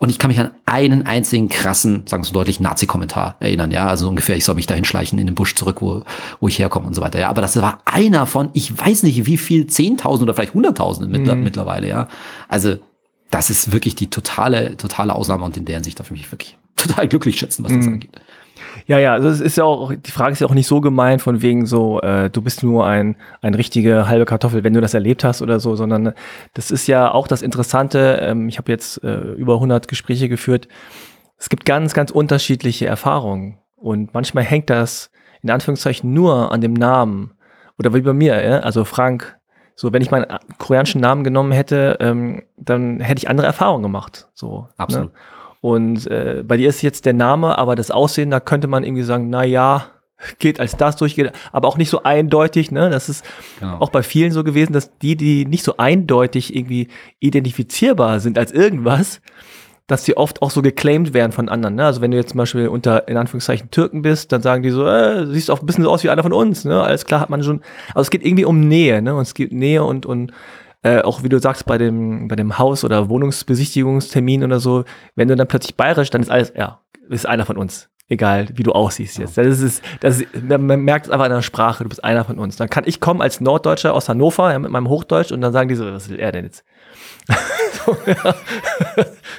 S1: Und ich kann mich an einen einzigen krassen, sagen wir so deutlich, Nazi-Kommentar erinnern. Ja, also ungefähr, ich soll mich dahin schleichen in den Busch zurück, wo, wo ich herkomme und so weiter. Ja, aber das war einer von, ich weiß nicht wie viel, Zehntausend oder vielleicht Hunderttausende mhm. mittlerweile. Ja, also das ist wirklich die totale, totale Ausnahme und in der Hinsicht darf ich mich wirklich total glücklich schätzen, was das mhm. angeht.
S2: Ja, ja, also es ist ja auch, die Frage ist ja auch nicht so gemeint von wegen so, äh, du bist nur ein, ein richtige halbe Kartoffel, wenn du das erlebt hast oder so, sondern das ist ja auch das Interessante, ähm, ich habe jetzt äh, über 100 Gespräche geführt, es gibt ganz, ganz unterschiedliche Erfahrungen und manchmal hängt das in Anführungszeichen nur an dem Namen oder wie bei mir, ja? also Frank, so wenn ich meinen koreanischen Namen genommen hätte, ähm, dann hätte ich andere Erfahrungen gemacht, so. Ne?
S1: Absolut.
S2: Ne? Und äh, bei dir ist jetzt der Name, aber das Aussehen, da könnte man irgendwie sagen, na ja, geht als das durchgeht, aber auch nicht so eindeutig, ne? Das ist genau. auch bei vielen so gewesen, dass die, die nicht so eindeutig irgendwie identifizierbar sind als irgendwas, dass sie oft auch so geclaimed werden von anderen. Ne? Also wenn du jetzt zum Beispiel unter, in Anführungszeichen, Türken bist, dann sagen die so, äh, siehst auch ein bisschen so aus wie einer von uns. Ne? Alles klar hat man schon. Also es geht irgendwie um Nähe, ne? Und es geht Nähe und, und äh, auch wie du sagst, bei dem, bei dem Haus- oder Wohnungsbesichtigungstermin oder so, wenn du dann plötzlich bayerisch, dann ist alles, ja, ist einer von uns. Egal, wie du aussiehst jetzt. Das ist, das ist, man merkt es einfach in der Sprache, du bist einer von uns. Dann kann ich kommen als Norddeutscher aus Hannover ja, mit meinem Hochdeutsch und dann sagen die so, was will er denn jetzt? So, ja.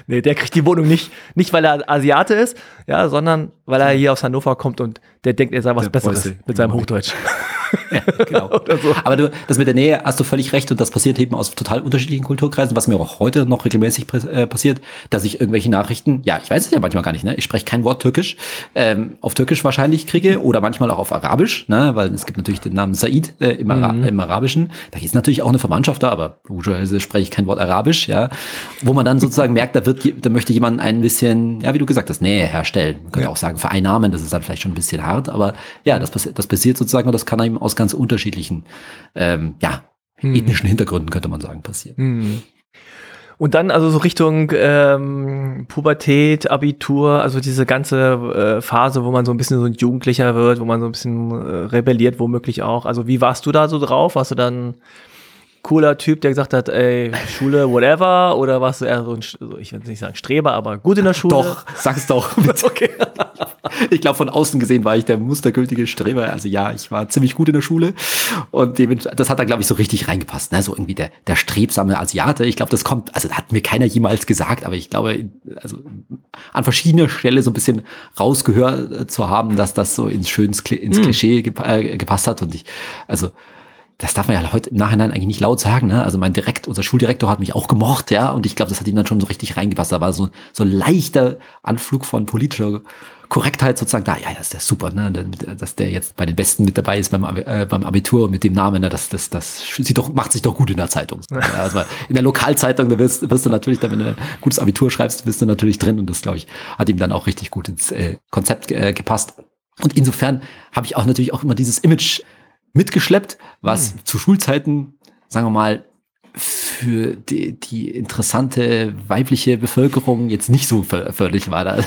S2: nee, der kriegt die Wohnung nicht, nicht weil er Asiate ist, ja, sondern weil er hier aus Hannover kommt und der denkt, er sei was der Besseres Preuße. mit seinem Hochdeutsch.
S1: ja, genau. so. Aber du, das mit der Nähe hast du völlig recht und das passiert eben aus total unterschiedlichen Kulturkreisen, was mir auch heute noch regelmäßig äh, passiert, dass ich irgendwelche Nachrichten, ja, ich weiß es ja manchmal gar nicht, ne? Ich spreche kein Wort Türkisch, ähm, auf Türkisch wahrscheinlich kriege oder manchmal auch auf Arabisch, ne? Weil es gibt natürlich den Namen Said äh, im, Ara mhm. im Arabischen. Da ist natürlich auch eine Verwandtschaft da, aber logischerweise spreche ich kein Wort Arabisch, ja. Wo man dann sozusagen merkt, da wird, da möchte jemand ein bisschen, ja, wie du gesagt hast, Nähe herstellen. Man könnte ja. auch sagen, vereinnahmen, das ist dann vielleicht schon ein bisschen hart, aber ja, das, das passiert sozusagen und das kann eben aus ganz unterschiedlichen, ähm, ja, hm. ethnischen Hintergründen, könnte man sagen, passieren. Hm.
S2: Und dann also so Richtung ähm, Pubertät, Abitur, also diese ganze äh, Phase, wo man so ein bisschen so ein Jugendlicher wird, wo man so ein bisschen äh, rebelliert, womöglich auch. Also wie warst du da so drauf? Warst du dann cooler Typ, der gesagt hat, ey, Schule, whatever? Oder warst du eher so ein, ich will nicht sagen Streber, aber gut in der Schule?
S1: Doch, sag's doch. okay. Ich glaube, von außen gesehen war ich der mustergültige Streber. Also ja, ich war ziemlich gut in der Schule und das hat da, glaube ich, so richtig reingepasst. Ne? So irgendwie der, der strebsame Asiate. Ich glaube, das kommt, also hat mir keiner jemals gesagt, aber ich glaube, also an verschiedener Stelle so ein bisschen rausgehört zu haben, dass das so ins schönes ins hm. Klischee äh, gepasst hat und ich, also das darf man ja heute im Nachhinein eigentlich nicht laut sagen. Ne? Also mein Direkt, unser Schuldirektor hat mich auch gemocht, ja, und ich glaube, das hat ihm dann schon so richtig reingepasst. Da war so so leichter Anflug von politischer Korrektheit sozusagen da. Ja, das ist der super, ne? dass der jetzt bei den Besten mit dabei ist beim, äh, beim Abitur mit dem Namen. Ne? Das, das, das sieht doch, macht sich doch gut in der Zeitung. Ja, also in der Lokalzeitung, da wirst, wirst du natürlich, dann, wenn du ein gutes Abitur schreibst, bist du natürlich drin. Und das, glaube ich, hat ihm dann auch richtig gut ins äh, Konzept äh, gepasst. Und insofern habe ich auch natürlich auch immer dieses Image mitgeschleppt, was hm. zu Schulzeiten, sagen wir mal, für die, die interessante weibliche Bevölkerung jetzt nicht so förderlich war. Da,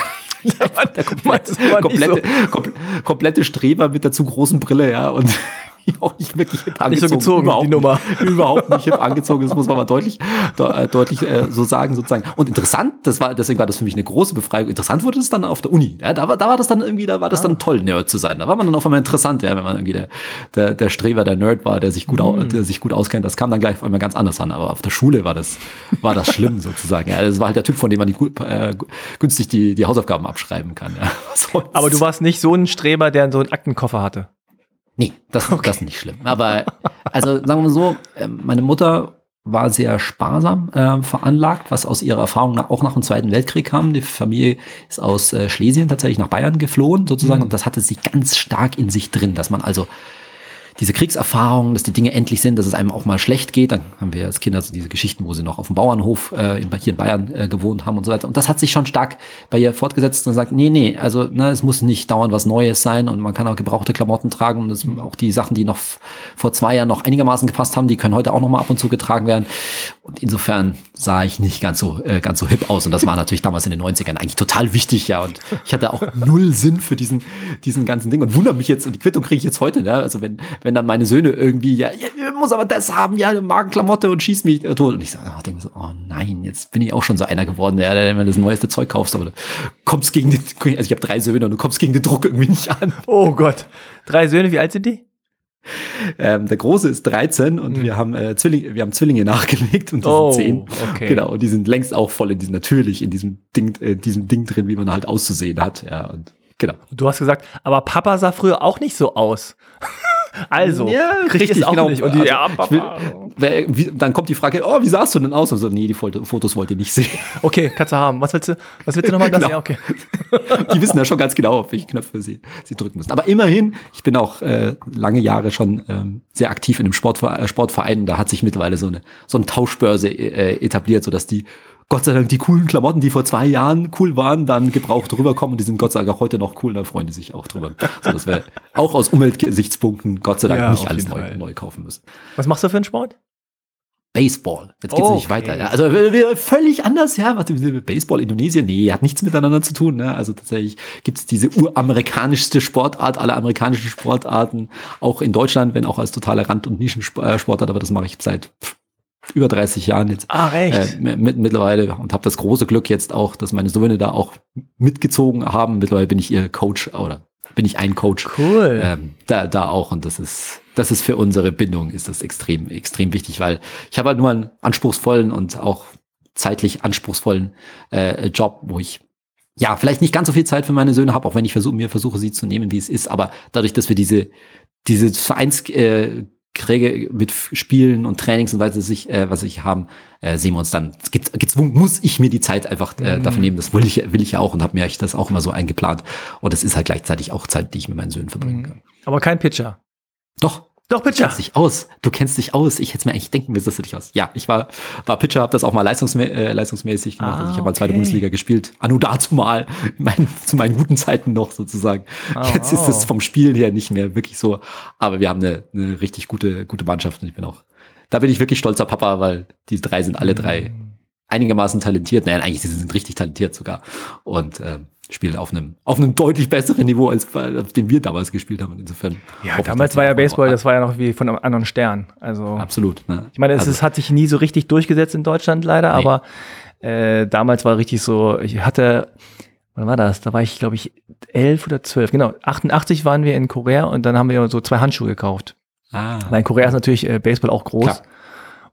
S1: der komplette, komplette, so. komplette Streber mit der zu großen Brille, ja, und auch nicht wirklich hip
S2: angezogen. Nicht so gezogen,
S1: überhaupt,
S2: die Nummer.
S1: Überhaupt nicht hip angezogen, das muss man mal deutlich, de, äh, deutlich äh, so sagen, sozusagen. Und interessant, das war, deswegen war das für mich eine große Befreiung. Interessant wurde es dann auf der Uni. Ja, da war, da war das dann irgendwie, da war das dann toll, Nerd zu sein. Da war man dann auf einmal interessant, ja, wenn man irgendwie der, der, der Streber, der Nerd war, der sich gut, mhm. der sich gut auskennt. Das kam dann gleich auf einmal ganz anders an. Aber auf der Schule war das, war das schlimm sozusagen. Ja, das war halt der Typ, von dem man die, äh, günstig die, die Hausaufgaben abschreiben kann. Ja.
S2: Aber du warst nicht so ein Streber, der so einen Aktenkoffer hatte.
S1: Nee, das, okay. das ist nicht schlimm. Aber also sagen wir mal so, ähm, meine Mutter war sehr sparsam äh, veranlagt, was aus ihrer Erfahrung nach, auch nach dem Zweiten Weltkrieg kam. Die Familie ist aus äh, Schlesien tatsächlich nach Bayern geflohen, sozusagen, mhm. und das hatte sie ganz stark in sich drin, dass man also diese Kriegserfahrung, dass die Dinge endlich sind, dass es einem auch mal schlecht geht. Dann haben wir als Kinder so diese Geschichten, wo sie noch auf dem Bauernhof äh, in, hier in Bayern äh, gewohnt haben und so weiter. Und das hat sich schon stark bei ihr fortgesetzt und sagt, nee, nee, also ne, es muss nicht dauernd was Neues sein und man kann auch gebrauchte Klamotten tragen und das, auch die Sachen, die noch vor zwei Jahren noch einigermaßen gepasst haben, die können heute auch noch mal ab und zu getragen werden. Und insofern sah ich nicht ganz so äh, ganz so hip aus und das war natürlich damals in den 90ern eigentlich total wichtig, ja. Und ich hatte auch null Sinn für diesen diesen ganzen Ding und wundere mich jetzt und die Quittung kriege ich jetzt heute, ne? Also wenn wenn dann meine Söhne irgendwie ja, ja muss aber das haben, ja, Magenklamotte und schieß mich tot und ich sage, oh, denke so, oh nein, jetzt bin ich auch schon so einer geworden, ja, wenn du das neueste Zeug kaufst, aber du kommst gegen den, also ich habe drei Söhne und du kommst gegen den Druck irgendwie nicht an.
S2: Oh Gott, drei Söhne, wie alt sind die?
S1: Ähm, der große ist 13 und mhm. wir haben äh, Zwillinge, wir haben Zwillinge nachgelegt und die oh, sind 10. Okay. Genau, und die sind längst auch voll in diesem, natürlich in diesem Ding, äh, diesem Ding drin, wie man halt auszusehen hat. Ja, und genau.
S2: Du hast gesagt, aber Papa sah früher auch nicht so aus. Also, ja, richtig, es auch genau. nicht.
S1: Und die, also, ja. Will, wie, dann kommt die Frage, oh, wie sahst du denn aus? Und so, nee, die Fotos wollt ihr nicht sehen.
S2: Okay, kannst du haben. Was willst du, was willst du nochmal? Genau.
S1: Ja, okay. die wissen ja schon ganz genau, auf welche Knöpfe sie, sie drücken müssen. Aber immerhin, ich bin auch äh, lange Jahre schon ähm, sehr aktiv in einem Sportverein, Sportverein. Da hat sich mittlerweile so eine, so eine Tauschbörse äh, etabliert, sodass die Gott sei Dank die coolen Klamotten, die vor zwei Jahren cool waren, dann gebraucht rüberkommen und die sind Gott sei Dank auch heute noch cool, da freuen die sich auch drüber. So, dass wir auch aus Umweltgesichtspunkten Gott sei Dank ja, nicht alles neu, neu, kaufen müssen.
S2: Was machst du für einen Sport?
S1: Baseball. Jetzt geht's okay. nicht weiter. Ja. Also völlig anders, ja. Baseball Indonesien, nee, hat nichts miteinander zu tun. Ne? Also tatsächlich gibt's diese uramerikanischste Sportart aller amerikanischen Sportarten, auch in Deutschland, wenn auch als totale Rand- und Nischensportart, aber das mache ich seit über 30 Jahren jetzt.
S2: Ah, echt?
S1: Äh, mit, mittlerweile und habe das große Glück jetzt auch, dass meine Söhne da auch mitgezogen haben. Mittlerweile bin ich ihr Coach oder bin ich ein Coach.
S2: Cool.
S1: Ähm, da, da auch und das ist, das ist für unsere Bindung ist das extrem, extrem wichtig, weil ich habe halt nur einen anspruchsvollen und auch zeitlich anspruchsvollen äh, Job, wo ich ja vielleicht nicht ganz so viel Zeit für meine Söhne habe, auch wenn ich versuche mir versuche sie zu nehmen, wie es ist, aber dadurch, dass wir diese diese Vereins äh, Kriege mit Spielen und Trainings und was ich, äh, was ich haben, äh, sehen wir uns dann. Gezwungen muss ich mir die Zeit einfach äh, dafür mhm. nehmen. Das will ich, will ich ja auch und habe mir das auch immer so eingeplant. Und das ist halt gleichzeitig auch Zeit, die ich mit meinen Söhnen verbringen mhm. kann.
S2: Aber kein Pitcher.
S1: Doch.
S2: Doch, Pitcher.
S1: Du kennst dich aus. Du kennst dich aus. Ich hätte mir eigentlich denken müssen, dass du dich aus. Ja, ich war, war Pitcher, habe das auch mal leistungsmä äh, leistungsmäßig gemacht. Ah, also ich habe mal zweite Bundesliga gespielt. Anu dazu mal, mein, zu meinen guten Zeiten noch sozusagen. Oh, Jetzt ist es vom Spielen her nicht mehr wirklich so. Aber wir haben eine, eine richtig gute, gute Mannschaft und ich bin auch, da bin ich wirklich stolzer Papa, weil die drei sind alle drei mhm. einigermaßen talentiert. Nein, eigentlich sie sind richtig talentiert sogar. Und ähm, spielen auf einem, auf einem deutlich besseren Niveau, als auf dem wir damals gespielt haben. Insofern.
S2: Ja, damals war ja Baseball, das war ja noch wie von einem anderen Stern. Also.
S1: Absolut.
S2: Ne? Ich meine, es, also, hat sich nie so richtig durchgesetzt in Deutschland leider, nee. aber äh, damals war richtig so, ich hatte, wann war das? Da war ich, glaube ich, elf oder zwölf. Genau, 88 waren wir in Korea und dann haben wir so zwei Handschuhe gekauft. Ah. Weil in Korea ist natürlich äh, Baseball auch groß. Klar.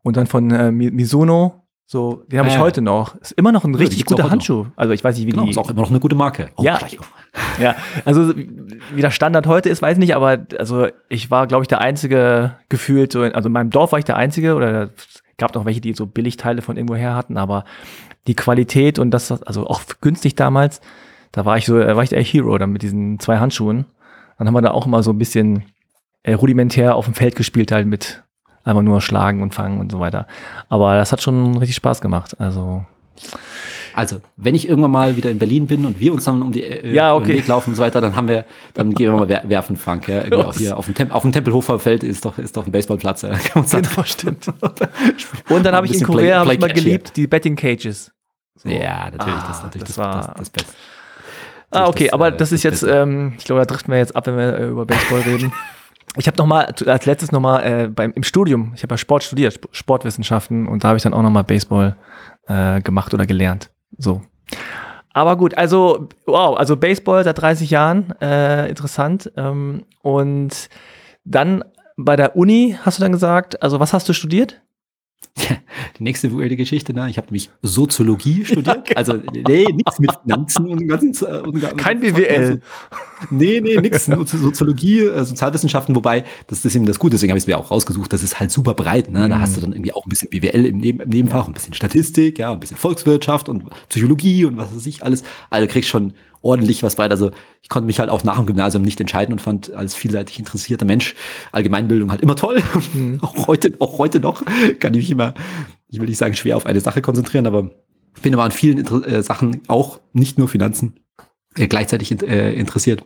S2: Und dann von äh, Mizuno so, den habe ich äh, heute noch. Ist immer noch ein richtig guter Handschuh. Also ich weiß nicht, wie genau, die.
S1: Ist auch immer noch eine gute Marke.
S2: Oh, ja, ja. Also wie der Standard heute ist, weiß ich nicht. Aber also ich war, glaube ich, der einzige gefühlt. So, also in meinem Dorf war ich der einzige oder es gab noch welche, die so Billigteile von irgendwo her hatten. Aber die Qualität und das, also auch günstig damals, da war ich so, war ich der Hero dann mit diesen zwei Handschuhen. Dann haben wir da auch immer so ein bisschen äh, rudimentär auf dem Feld gespielt halt mit einfach nur schlagen und fangen und so weiter. Aber das hat schon richtig Spaß gemacht. Also
S1: also, wenn ich irgendwann mal wieder in Berlin bin und wir uns dann um die
S2: äh, ja, okay.
S1: Weg laufen und so weiter, dann haben wir, dann gehen wir mal wer werfen, Frank. Ja, auch hier auf dem, Tem auf dem Tempelhofer Feld ist doch, ist doch ein Baseballplatz. Ja.
S2: Kann genau, stimmt. und dann habe ich in Korea hab ich mal geliebt, die Betting Cages.
S1: So. Ja, natürlich, ah, das natürlich das, das, war das, Beste.
S2: Ah, okay, das, aber äh, das ist jetzt, ähm, ich glaube, da driften wir jetzt ab, wenn wir äh, über Baseball reden. Ich habe noch mal als letztes noch mal äh, beim im Studium, ich habe ja Sport studiert, Sportwissenschaften und da habe ich dann auch noch mal Baseball äh, gemacht oder gelernt. So. Aber gut, also wow, also Baseball seit 30 Jahren, äh, interessant. Ähm, und dann bei der Uni hast du dann gesagt, also was hast du studiert?
S1: Ja, nächste weirde Geschichte, ne? Ich habe nämlich Soziologie studiert. Ja, genau. Also, nee, nichts mit Finanzen und ganzen. Und,
S2: Kein BWL.
S1: Nee, nee, nix. Soziologie, äh, Sozialwissenschaften, wobei, das ist eben das Gute, deswegen habe ich es mir auch rausgesucht, das ist halt super breit. Ne? Da mhm. hast du dann irgendwie auch ein bisschen BWL im, Neben, im Nebenfach, ein bisschen Statistik, ja, ein bisschen Volkswirtschaft und Psychologie und was weiß ich alles. Also kriegst schon ordentlich was breit. Also ich konnte mich halt auch nach dem Gymnasium nicht entscheiden und fand als vielseitig interessierter Mensch Allgemeinbildung halt immer toll. Mhm. auch heute, auch heute noch kann ich mich immer, ich will nicht sagen, schwer auf eine Sache konzentrieren, aber bin aber an vielen äh, Sachen auch nicht nur Finanzen äh, gleichzeitig äh, interessiert.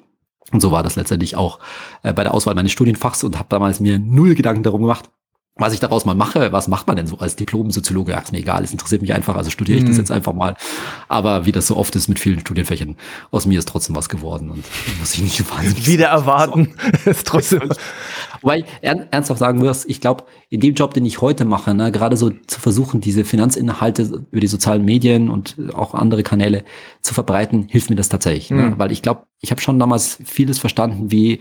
S1: Und so war das letztendlich auch äh, bei der Auswahl meines Studienfachs und habe damals mir null Gedanken darum gemacht, was ich daraus mal mache, was macht man denn so als Diplom-Soziologe? Ja, ist mir egal, es interessiert mich einfach, also studiere ich das mhm. jetzt einfach mal. Aber wie das so oft ist mit vielen Studienfächern, aus mir ist trotzdem was geworden und muss ich nicht
S2: wahnsinnig Wieder erwarten, ist trotzdem.
S1: Wobei, ernsthaft sagen wirst, ich glaube, in dem Job, den ich heute mache, ne, gerade so zu versuchen, diese Finanzinhalte über die sozialen Medien und auch andere Kanäle zu verbreiten, hilft mir das tatsächlich. Mhm. Ne? Weil ich glaube, ich habe schon damals vieles verstanden, wie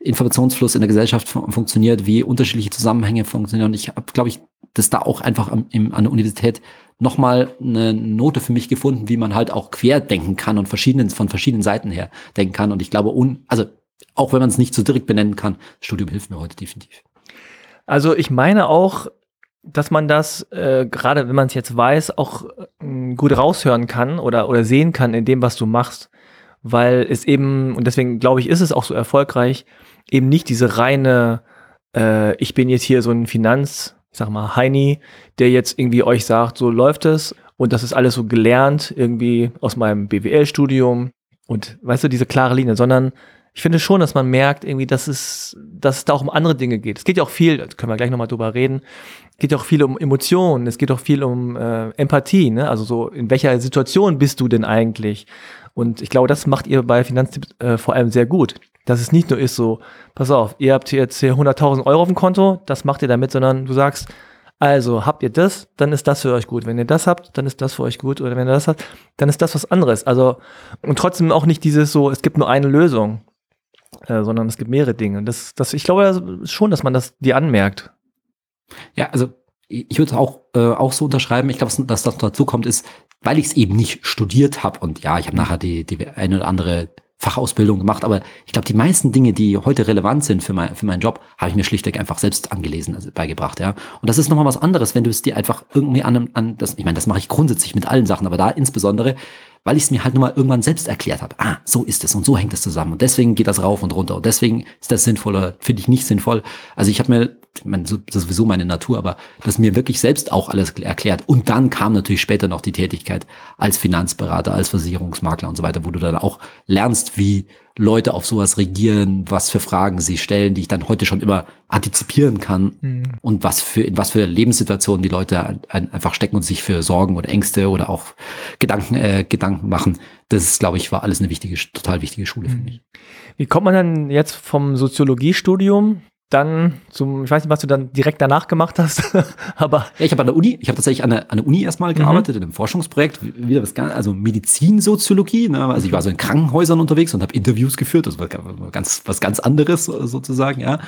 S1: Informationsfluss in der Gesellschaft fun funktioniert, wie unterschiedliche Zusammenhänge funktionieren. Und ich habe, glaube ich, das da auch einfach am, im, an der Universität nochmal eine Note für mich gefunden, wie man halt auch quer denken kann und verschiedenen, von verschiedenen Seiten her denken kann. Und ich glaube, un, also auch wenn man es nicht so direkt benennen kann, Studium hilft mir heute definitiv.
S2: Also ich meine auch, dass man das, äh, gerade wenn man es jetzt weiß, auch äh, gut raushören kann oder, oder sehen kann in dem, was du machst. Weil es eben, und deswegen glaube ich, ist es auch so erfolgreich, eben nicht diese reine, äh, ich bin jetzt hier so ein Finanz, ich sag mal, Heini, der jetzt irgendwie euch sagt, so läuft es und das ist alles so gelernt, irgendwie aus meinem BWL-Studium und weißt du, diese klare Linie, sondern ich finde schon, dass man merkt, irgendwie, dass es, dass es da auch um andere Dinge geht. Es geht ja auch viel, können wir gleich nochmal drüber reden, es geht ja auch viel um Emotionen, es geht auch viel um äh, Empathie, ne? Also so, in welcher Situation bist du denn eigentlich? Und ich glaube, das macht ihr bei Finanztipps äh, vor allem sehr gut dass es nicht nur ist so, pass auf, ihr habt jetzt hier 100.000 Euro auf dem Konto, das macht ihr damit, sondern du sagst, also habt ihr das, dann ist das für euch gut. Wenn ihr das habt, dann ist das für euch gut. Oder wenn ihr das habt, dann ist das was anderes. Also und trotzdem auch nicht dieses so, es gibt nur eine Lösung, äh, sondern es gibt mehrere Dinge. Das, das, ich glaube schon, dass man das dir anmerkt.
S1: Ja, also ich würde es auch, äh, auch so unterschreiben. Ich glaube, dass das dazu kommt, ist, weil ich es eben nicht studiert habe und ja, ich habe nachher die, die eine oder andere Fachausbildung gemacht, aber ich glaube, die meisten Dinge, die heute relevant sind für, mein, für meinen Job, habe ich mir schlichtweg einfach selbst angelesen, also beigebracht, ja. Und das ist nochmal was anderes, wenn du es dir einfach irgendwie an, an das, ich meine, das mache ich grundsätzlich mit allen Sachen, aber da insbesondere, weil ich es mir halt nur mal irgendwann selbst erklärt habe. Ah, so ist es und so hängt es zusammen und deswegen geht das rauf und runter und deswegen ist das sinnvoll oder finde ich nicht sinnvoll. Also ich habe mir, ich meine, das ist sowieso meine Natur, aber das mir wirklich selbst auch alles erklärt. Und dann kam natürlich später noch die Tätigkeit als Finanzberater, als Versicherungsmakler und so weiter, wo du dann auch lernst, wie Leute auf sowas regieren, was für Fragen sie stellen, die ich dann heute schon immer antizipieren kann mhm. und was für, in was für Lebenssituationen die Leute ein, ein, einfach stecken und sich für Sorgen oder Ängste oder auch Gedanken, äh, Gedanken machen. Das ist, glaube ich, war alles eine wichtige, total wichtige Schule mhm. für mich.
S2: Wie kommt man dann jetzt vom Soziologiestudium dann zum, ich weiß nicht, was du dann direkt danach gemacht hast, aber.
S1: Ja, ich habe an der Uni, ich habe tatsächlich an der, an der Uni erstmal mhm. gearbeitet, mhm. in einem Forschungsprojekt, wieder was ganz, also Medizinsoziologie, ne? also ich war so in Krankenhäusern unterwegs und habe Interviews geführt, das war ganz, was ganz anderes sozusagen, ja.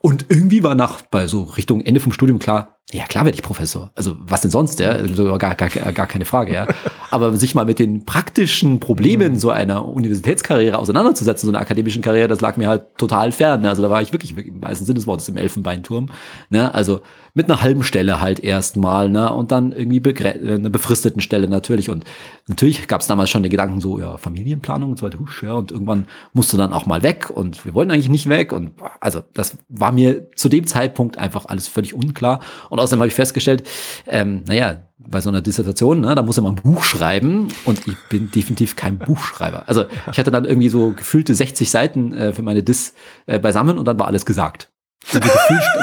S1: Und irgendwie war nach, bei so Richtung Ende vom Studium klar, ja, klar werde ich Professor. Also was denn sonst, ja? Also, gar, gar, gar keine Frage, ja. Aber sich mal mit den praktischen Problemen mhm. so einer Universitätskarriere auseinanderzusetzen, so einer akademischen Karriere, das lag mir halt total fern. Ne? Also da war ich wirklich, wirklich im meisten Sinne des Wortes im Elfenbeinturm. Ne? Also mit einer halben Stelle halt erstmal, ne? Und dann irgendwie äh, einer befristeten Stelle natürlich. Und natürlich gab es damals schon den Gedanken so, ja, Familienplanung und so weiter, husch, ja, und irgendwann musst du dann auch mal weg und wir wollen eigentlich nicht weg. Und also das war mir zu dem Zeitpunkt einfach alles völlig unklar. Und außerdem habe ich festgestellt, ähm, naja, bei so einer Dissertation, ne, da muss man ein Buch schreiben und ich bin definitiv kein Buchschreiber. Also ich hatte dann irgendwie so gefühlte 60 Seiten äh, für meine Dis äh, beisammen und dann war alles gesagt.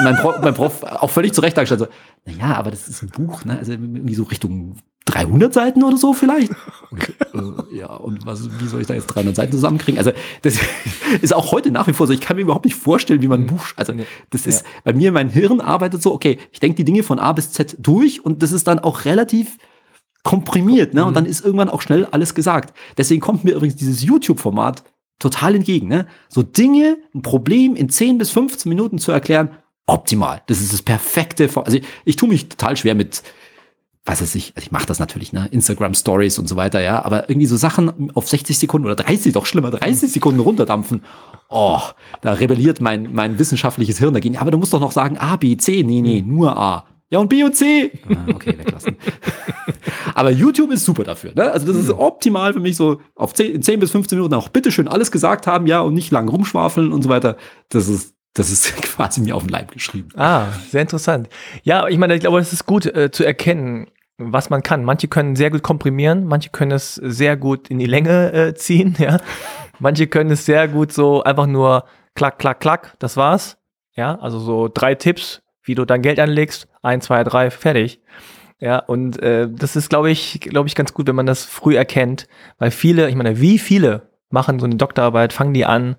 S1: Mein, Prof, mein Prof auch völlig zurecht dargestellt, so, naja, aber das ist ein Buch, ne? Also irgendwie so Richtung 300 Seiten oder so vielleicht. Und, äh, ja, und was, wie soll ich da jetzt 300 Seiten zusammenkriegen? Also das ist auch heute nach wie vor so. Ich kann mir überhaupt nicht vorstellen, wie man ein Buch, also das ist, ja. bei mir mein Hirn arbeitet so, okay, ich denke die Dinge von A bis Z durch und das ist dann auch relativ komprimiert, ne? Und mhm. dann ist irgendwann auch schnell alles gesagt. Deswegen kommt mir übrigens dieses YouTube-Format total entgegen. Ne? So Dinge, ein Problem in 10 bis 15 Minuten zu erklären, optimal. Das ist das perfekte. Also ich, ich tue mich total schwer mit, was weiß ich, also ich mache das natürlich, ne, Instagram Stories und so weiter, ja, aber irgendwie so Sachen auf 60 Sekunden oder 30, doch schlimmer, 30 Sekunden runterdampfen. Oh, da rebelliert mein, mein wissenschaftliches Hirn dagegen. Aber du musst doch noch sagen A, B, C. Nee, nee, nur A. Ja, und B und C. Ah, okay, weglassen. Aber YouTube ist super dafür. Ne? Also das ist optimal für mich so auf 10, 10 bis 15 Minuten auch bitteschön alles gesagt haben, ja, und nicht lang rumschwafeln und so weiter. Das ist, das ist quasi mir auf den Leib geschrieben.
S2: Ah, sehr interessant. Ja, ich meine, ich glaube, es ist gut äh, zu erkennen, was man kann. Manche können sehr gut komprimieren, manche können es sehr gut in die Länge äh, ziehen, ja. Manche können es sehr gut so einfach nur klack, klack, klack, das war's. Ja, also so drei Tipps, wie du dein Geld anlegst. Eins, zwei, drei, fertig. Ja, und äh, das ist, glaube ich, glaube ich, ganz gut, wenn man das früh erkennt, weil viele, ich meine, wie viele machen so eine Doktorarbeit, fangen die an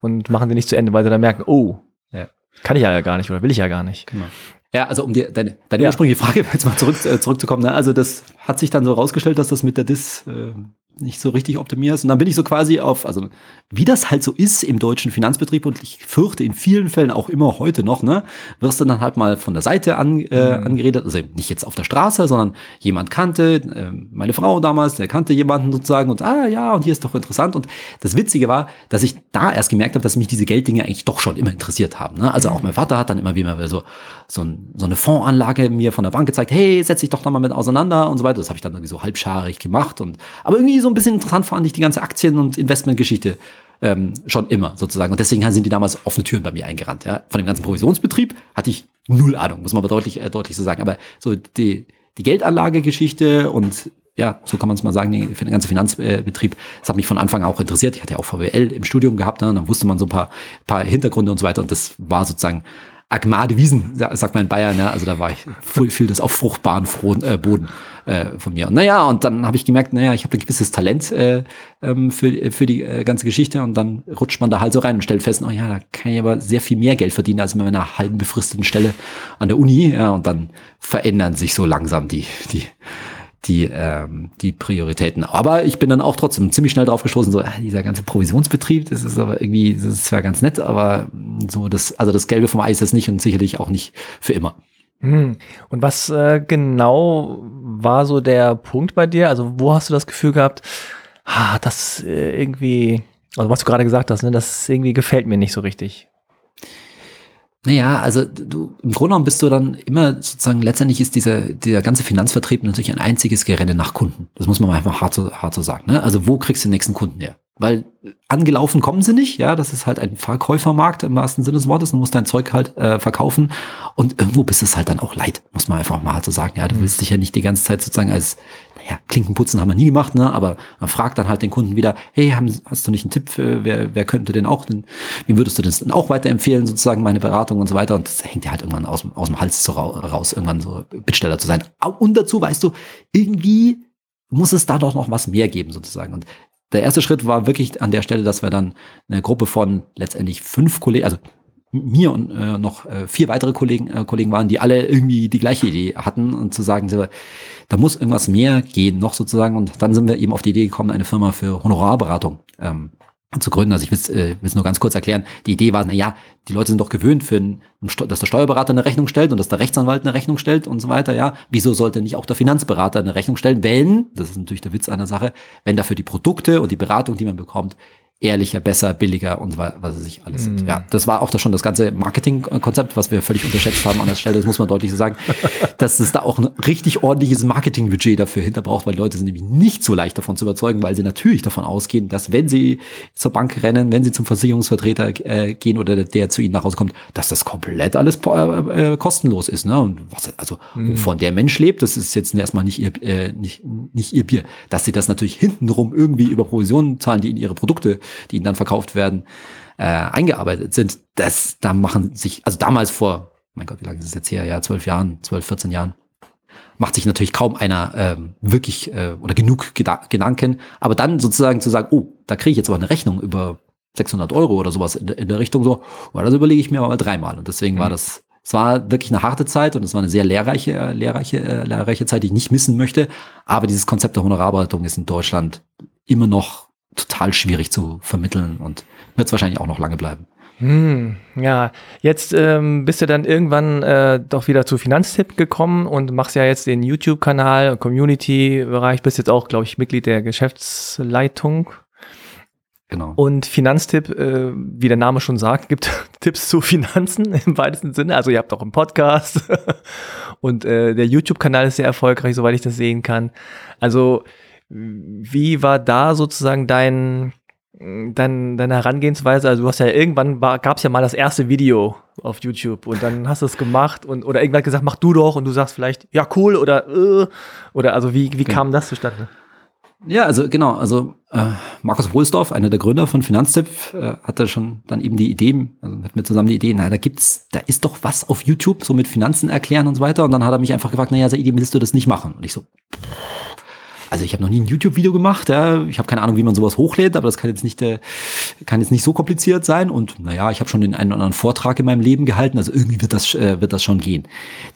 S2: und machen sie nicht zu Ende, weil sie dann merken, oh, ja. kann ich ja gar nicht oder will ich ja gar nicht. Genau.
S1: Ja, also um dir deine, deine ja. ursprüngliche Frage jetzt mal zurück, äh, zurückzukommen. Ne? Also das hat sich dann so rausgestellt, dass das mit der Dis äh, nicht so richtig optimiert ist. Und dann bin ich so quasi auf, also wie das halt so ist im deutschen Finanzbetrieb und ich fürchte in vielen Fällen auch immer heute noch, ne, wirst du dann halt mal von der Seite an, äh, mhm. angeredet, also nicht jetzt auf der Straße, sondern jemand kannte, äh, meine Frau damals, der kannte jemanden sozusagen und ah ja, und hier ist doch interessant. Und das Witzige war, dass ich da erst gemerkt habe, dass mich diese Gelddinge eigentlich doch schon immer interessiert haben. Ne? Also auch mein Vater hat dann immer wieder so, so, ein, so eine Fondsanlage mir von der Bank gezeigt, hey, setz dich doch nochmal mit auseinander und so weiter. Das habe ich dann irgendwie so halbscharig gemacht. Und aber irgendwie so ein bisschen interessant fand ich die ganze Aktien- und Investmentgeschichte ähm, schon immer sozusagen. Und deswegen sind die damals offene Türen bei mir eingerannt. Ja. Von dem ganzen Provisionsbetrieb hatte ich null Ahnung, muss man aber deutlich, äh, deutlich so sagen. Aber so die, die Geldanlagegeschichte und ja, so kann man es mal sagen, den ganzen Finanzbetrieb, das hat mich von Anfang an auch interessiert. Ich hatte ja auch VWL im Studium gehabt, ne, dann wusste man so ein paar, paar Hintergründe und so weiter. Und das war sozusagen Agmade Wiesen, sagt man in Bayern, ja. Also da war ich voll viel das auf fruchtbaren äh, Boden äh, von mir. Und naja, und dann habe ich gemerkt, naja, ich habe ein gewisses Talent äh, ähm, für, für die äh, ganze Geschichte und dann rutscht man da halt so rein und stellt fest, oh ja, da kann ich aber sehr viel mehr Geld verdienen als mit einer halben befristeten Stelle an der Uni. Ja, und dann verändern sich so langsam die, die, die, ähm, die Prioritäten. Aber ich bin dann auch trotzdem ziemlich schnell drauf gestoßen, so, äh, dieser ganze Provisionsbetrieb, das ist aber irgendwie, das ist zwar ganz nett, aber so das, also das Gelbe vom Eis ist nicht und sicherlich auch nicht für immer.
S2: Hm. Und was äh, genau war so der Punkt bei dir? Also wo hast du das Gefühl gehabt, ah, das äh, irgendwie, also was du gerade gesagt hast, ne, das irgendwie gefällt mir nicht so richtig?
S1: Naja, also du, im Grunde genommen bist du dann immer sozusagen, letztendlich ist dieser, dieser ganze Finanzvertrieb natürlich ein einziges Gerenne nach Kunden. Das muss man einfach hart so, hart so sagen. Ne? Also wo kriegst du den nächsten Kunden her? Weil angelaufen kommen sie nicht, ja, das ist halt ein Verkäufermarkt im wahrsten Sinne des Wortes, du musst dein Zeug halt äh, verkaufen. Und irgendwo bist es halt dann auch leid, muss man einfach mal so sagen, ja, du willst dich ja nicht die ganze Zeit sozusagen als, naja, Klinkenputzen haben wir nie gemacht, ne, aber man fragt dann halt den Kunden wieder, hey, haben, hast du nicht einen Tipp, für, wer, wer könnte denn auch, denn, wie würdest du das denn auch weiterempfehlen, sozusagen meine Beratung und so weiter? Und das hängt ja halt irgendwann aus, aus dem Hals zu, raus, irgendwann so Bittsteller zu sein. Und dazu, weißt du, irgendwie muss es da doch noch was mehr geben sozusagen. Und der erste Schritt war wirklich an der Stelle, dass wir dann eine Gruppe von letztendlich fünf Kollegen, also mir und äh, noch äh, vier weitere Kollegen, äh, Kollegen waren, die alle irgendwie die gleiche Idee hatten und zu sagen, da muss irgendwas mehr gehen noch sozusagen. Und dann sind wir eben auf die Idee gekommen, eine Firma für Honorarberatung ähm, zu gründen. Also ich will äh, es nur ganz kurz erklären. Die Idee war, na ja, die Leute sind doch gewöhnt, für ein, dass der Steuerberater eine Rechnung stellt und dass der Rechtsanwalt eine Rechnung stellt und so weiter. Ja, wieso sollte nicht auch der Finanzberater eine Rechnung stellen, wenn, das ist natürlich der Witz einer Sache, wenn dafür die Produkte und die Beratung, die man bekommt, ehrlicher, besser, billiger und was weiß ich alles sind. Mm. Ja, das war auch das schon das ganze Marketingkonzept, was wir völlig unterschätzt haben an der Stelle, das muss man deutlich so sagen, dass es da auch ein richtig ordentliches Marketingbudget dafür hinter braucht, weil Leute sind nämlich nicht so leicht davon zu überzeugen, weil sie natürlich davon ausgehen, dass wenn sie zur Bank rennen, wenn sie zum Versicherungsvertreter äh, gehen oder der, der, zu ihnen nach Hause kommt, dass das komplett alles äh, äh, kostenlos ist. Ne? Und was, also mm. wovon der Mensch lebt, das ist jetzt erstmal nicht ihr, äh, nicht, nicht ihr Bier. Dass sie das natürlich hintenrum irgendwie über Provisionen zahlen, die in ihre Produkte die ihnen dann verkauft werden, äh, eingearbeitet sind, das, da machen sich, also damals vor, mein Gott, wie lange ist es jetzt her? Ja, zwölf Jahren, zwölf, 14 Jahren, macht sich natürlich kaum einer ähm, wirklich äh, oder genug Geda Gedanken. Aber dann sozusagen zu sagen, oh, da kriege ich jetzt aber eine Rechnung über 600 Euro oder sowas in, in der Richtung so, oh, das überlege ich mir aber dreimal. Und deswegen mhm. war das, es war wirklich eine harte Zeit und es war eine sehr lehrreiche, äh, lehrreiche, äh, lehrreiche Zeit, die ich nicht missen möchte. Aber dieses Konzept der Honorarberatung ist in Deutschland immer noch total schwierig zu vermitteln und wird es wahrscheinlich auch noch lange bleiben.
S2: Hm, ja, jetzt ähm, bist du dann irgendwann äh, doch wieder zu Finanztipp gekommen und machst ja jetzt den YouTube-Kanal, Community-Bereich, bist jetzt auch, glaube ich, Mitglied der Geschäftsleitung. Genau. Und Finanztipp, äh, wie der Name schon sagt, gibt Tipps zu Finanzen im weitesten Sinne. Also ihr habt auch einen Podcast und äh, der YouTube-Kanal ist sehr erfolgreich, soweit ich das sehen kann. Also wie war da sozusagen dein, dein, deine Herangehensweise? Also du hast ja irgendwann gab es ja mal das erste Video auf YouTube und dann hast du es gemacht und oder irgendwann gesagt, mach du doch und du sagst vielleicht, ja cool oder äh, oder also wie, wie kam das zustande?
S1: Ja, also genau, also äh, Markus Wohlsdorf, einer der Gründer von Finanztipp, äh, hatte schon dann eben die Idee, also mit mir zusammen die Idee, na, da gibt's, da ist doch was auf YouTube, so mit Finanzen erklären und so weiter. Und dann hat er mich einfach gefragt, naja, Saidi, willst du das nicht machen? Und ich so, pff, also ich habe noch nie ein YouTube-Video gemacht, ja. ich habe keine Ahnung, wie man sowas hochlädt, aber das kann jetzt nicht, äh, kann jetzt nicht so kompliziert sein. Und naja, ich habe schon den einen oder anderen Vortrag in meinem Leben gehalten, also irgendwie wird das, äh, wird das schon gehen.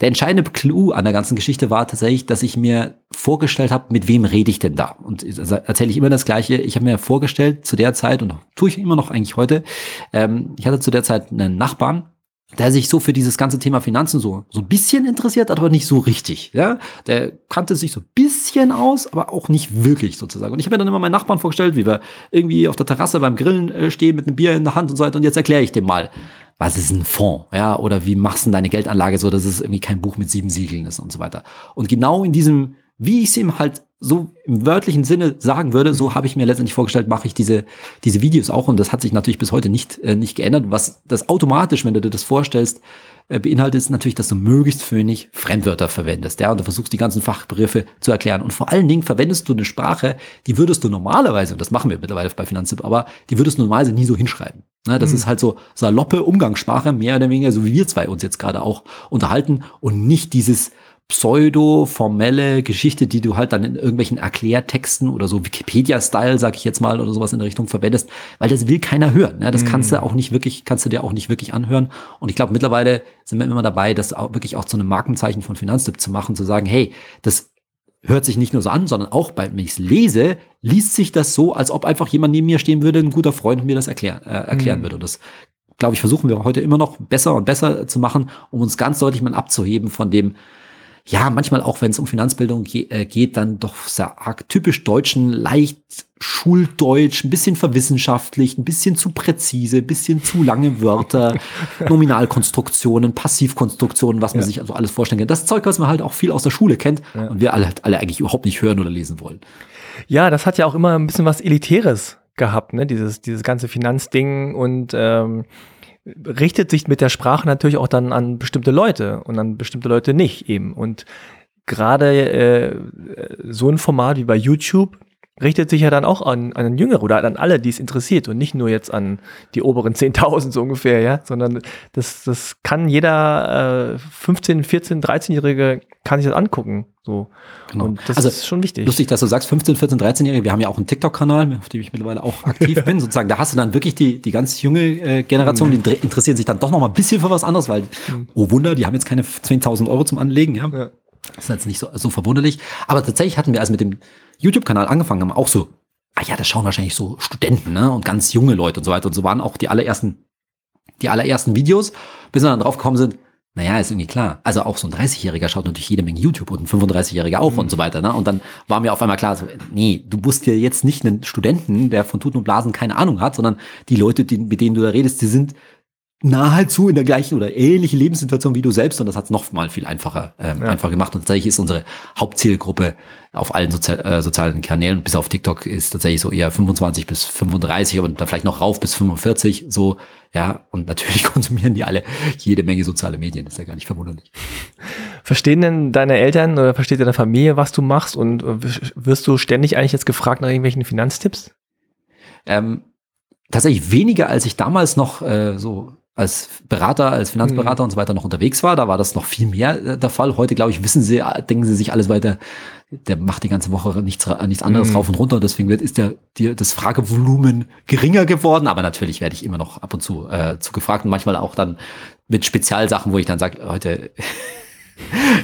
S1: Der entscheidende Clou an der ganzen Geschichte war tatsächlich, dass ich mir vorgestellt habe, mit wem rede ich denn da? Und also erzähle ich immer das Gleiche. Ich habe mir vorgestellt zu der Zeit, und tue ich immer noch eigentlich heute, ähm, ich hatte zu der Zeit einen Nachbarn, der sich so für dieses ganze Thema Finanzen so, so ein bisschen interessiert, aber nicht so richtig. Ja? Der kannte sich so ein bisschen aus, aber auch nicht wirklich sozusagen. Und ich habe mir dann immer meinen Nachbarn vorgestellt, wie wir irgendwie auf der Terrasse beim Grillen äh, stehen mit einem Bier in der Hand und so weiter. Und jetzt erkläre ich dem mal, was ist ein Fonds? Ja? Oder wie machst du deine Geldanlage so, dass es irgendwie kein Buch mit sieben Siegeln ist und so weiter. Und genau in diesem, wie ich es ihm halt so im wörtlichen Sinne sagen würde, so habe ich mir letztendlich vorgestellt, mache ich diese, diese Videos auch. Und das hat sich natürlich bis heute nicht, äh, nicht geändert. Was das automatisch, wenn du dir das vorstellst, äh, beinhaltet, ist natürlich, dass du möglichst wenig Fremdwörter verwendest. Ja, und du versuchst die ganzen Fachbegriffe zu erklären. Und vor allen Dingen verwendest du eine Sprache, die würdest du normalerweise, und das machen wir mittlerweile bei Finanztipp, aber die würdest du normalerweise nie so hinschreiben. Ne, das mhm. ist halt so saloppe Umgangssprache, mehr oder weniger, so wie wir zwei uns jetzt gerade auch unterhalten und nicht dieses pseudo-formelle Geschichte, die du halt dann in irgendwelchen Erklärtexten oder so Wikipedia-Style, sag ich jetzt mal, oder sowas in der Richtung verwendest, weil das will keiner hören. Ne? Das mm. kannst du mhm. auch nicht wirklich, kannst du dir auch nicht wirklich anhören. Und ich glaube, mittlerweile sind wir immer dabei, das auch wirklich auch zu einem Markenzeichen von Finanztipp zu machen, zu sagen, hey, das hört sich nicht nur so an, sondern auch, bei, wenn ich es lese, liest sich das so, als ob einfach jemand neben mir stehen würde, ein guter Freund mir das erklären, äh, erklären mm. würde. Und das glaube ich, versuchen wir heute immer noch besser und besser zu machen, um uns ganz deutlich mal abzuheben von dem, ja, manchmal auch, wenn es um Finanzbildung ge äh, geht, dann doch sehr arg typisch deutschen, leicht schuldeutsch, ein bisschen verwissenschaftlicht, ein bisschen zu präzise, ein bisschen zu lange Wörter, Nominalkonstruktionen, Passivkonstruktionen, was man ja. sich also alles vorstellen kann. Das Zeug, was man halt auch viel aus der Schule kennt ja. und wir alle, alle eigentlich überhaupt nicht hören oder lesen wollen.
S2: Ja, das hat ja auch immer ein bisschen was Elitäres gehabt, ne? Dieses, dieses ganze Finanzding und ähm, richtet sich mit der Sprache natürlich auch dann an bestimmte Leute und an bestimmte Leute nicht eben. Und gerade äh, so ein Format wie bei YouTube richtet sich ja dann auch an, an Jüngere oder an alle, die es interessiert und nicht nur jetzt an die oberen 10.000 so ungefähr, ja, sondern das, das kann jeder äh, 15, 14, 13-Jährige kann sich das angucken, so.
S1: Genau. Und das also, ist schon wichtig. Lustig, dass du sagst 15, 14, 13-Jährige. Wir haben ja auch einen TikTok-Kanal, auf dem ich mittlerweile auch aktiv bin. Sozusagen, da hast du dann wirklich die, die ganz junge äh, Generation, mhm. die interessieren sich dann doch noch mal ein bisschen für was anderes, weil, mhm. oh Wunder, die haben jetzt keine 10.000 Euro zum Anlegen, ja. ja. Das ist jetzt nicht so, so verwunderlich. Aber tatsächlich hatten wir also mit dem YouTube-Kanal angefangen haben, auch so, ah ja, das schauen wahrscheinlich so Studenten, ne, und ganz junge Leute und so weiter. Und so waren auch die allerersten, die allerersten Videos, bis wir dann drauf gekommen sind, naja, ist irgendwie klar. Also auch so ein 30-Jähriger schaut natürlich jede Menge YouTube und ein 35-Jähriger auch mhm. und so weiter. Ne? Und dann war mir auf einmal klar, so, nee, du musst ja jetzt nicht einen Studenten, der von Tuten und Blasen keine Ahnung hat, sondern die Leute, die, mit denen du da redest, die sind nahezu in der gleichen oder ähnlichen Lebenssituation wie du selbst und das hat es noch mal viel einfacher ähm, ja. einfach gemacht und tatsächlich ist unsere Hauptzielgruppe auf allen Sozi äh, sozialen Kanälen bis auf TikTok ist tatsächlich so eher 25 bis 35 und dann vielleicht noch rauf bis 45 so ja und natürlich konsumieren die alle jede Menge soziale Medien ist ja gar nicht verwunderlich.
S2: Verstehen denn deine Eltern oder versteht deine Familie was du machst und äh, wirst du ständig eigentlich jetzt gefragt nach irgendwelchen Finanztipps?
S1: Ähm, tatsächlich weniger als ich damals noch äh, so als Berater, als Finanzberater mhm. und so weiter noch unterwegs war. Da war das noch viel mehr äh, der Fall. Heute, glaube ich, wissen sie, denken sie sich alles weiter, der macht die ganze Woche nichts, nichts anderes mhm. rauf und runter. Deswegen wird, ist der, die, das Fragevolumen geringer geworden. Aber natürlich werde ich immer noch ab und zu, äh, zu gefragt und manchmal auch dann mit Spezialsachen, wo ich dann sage, heute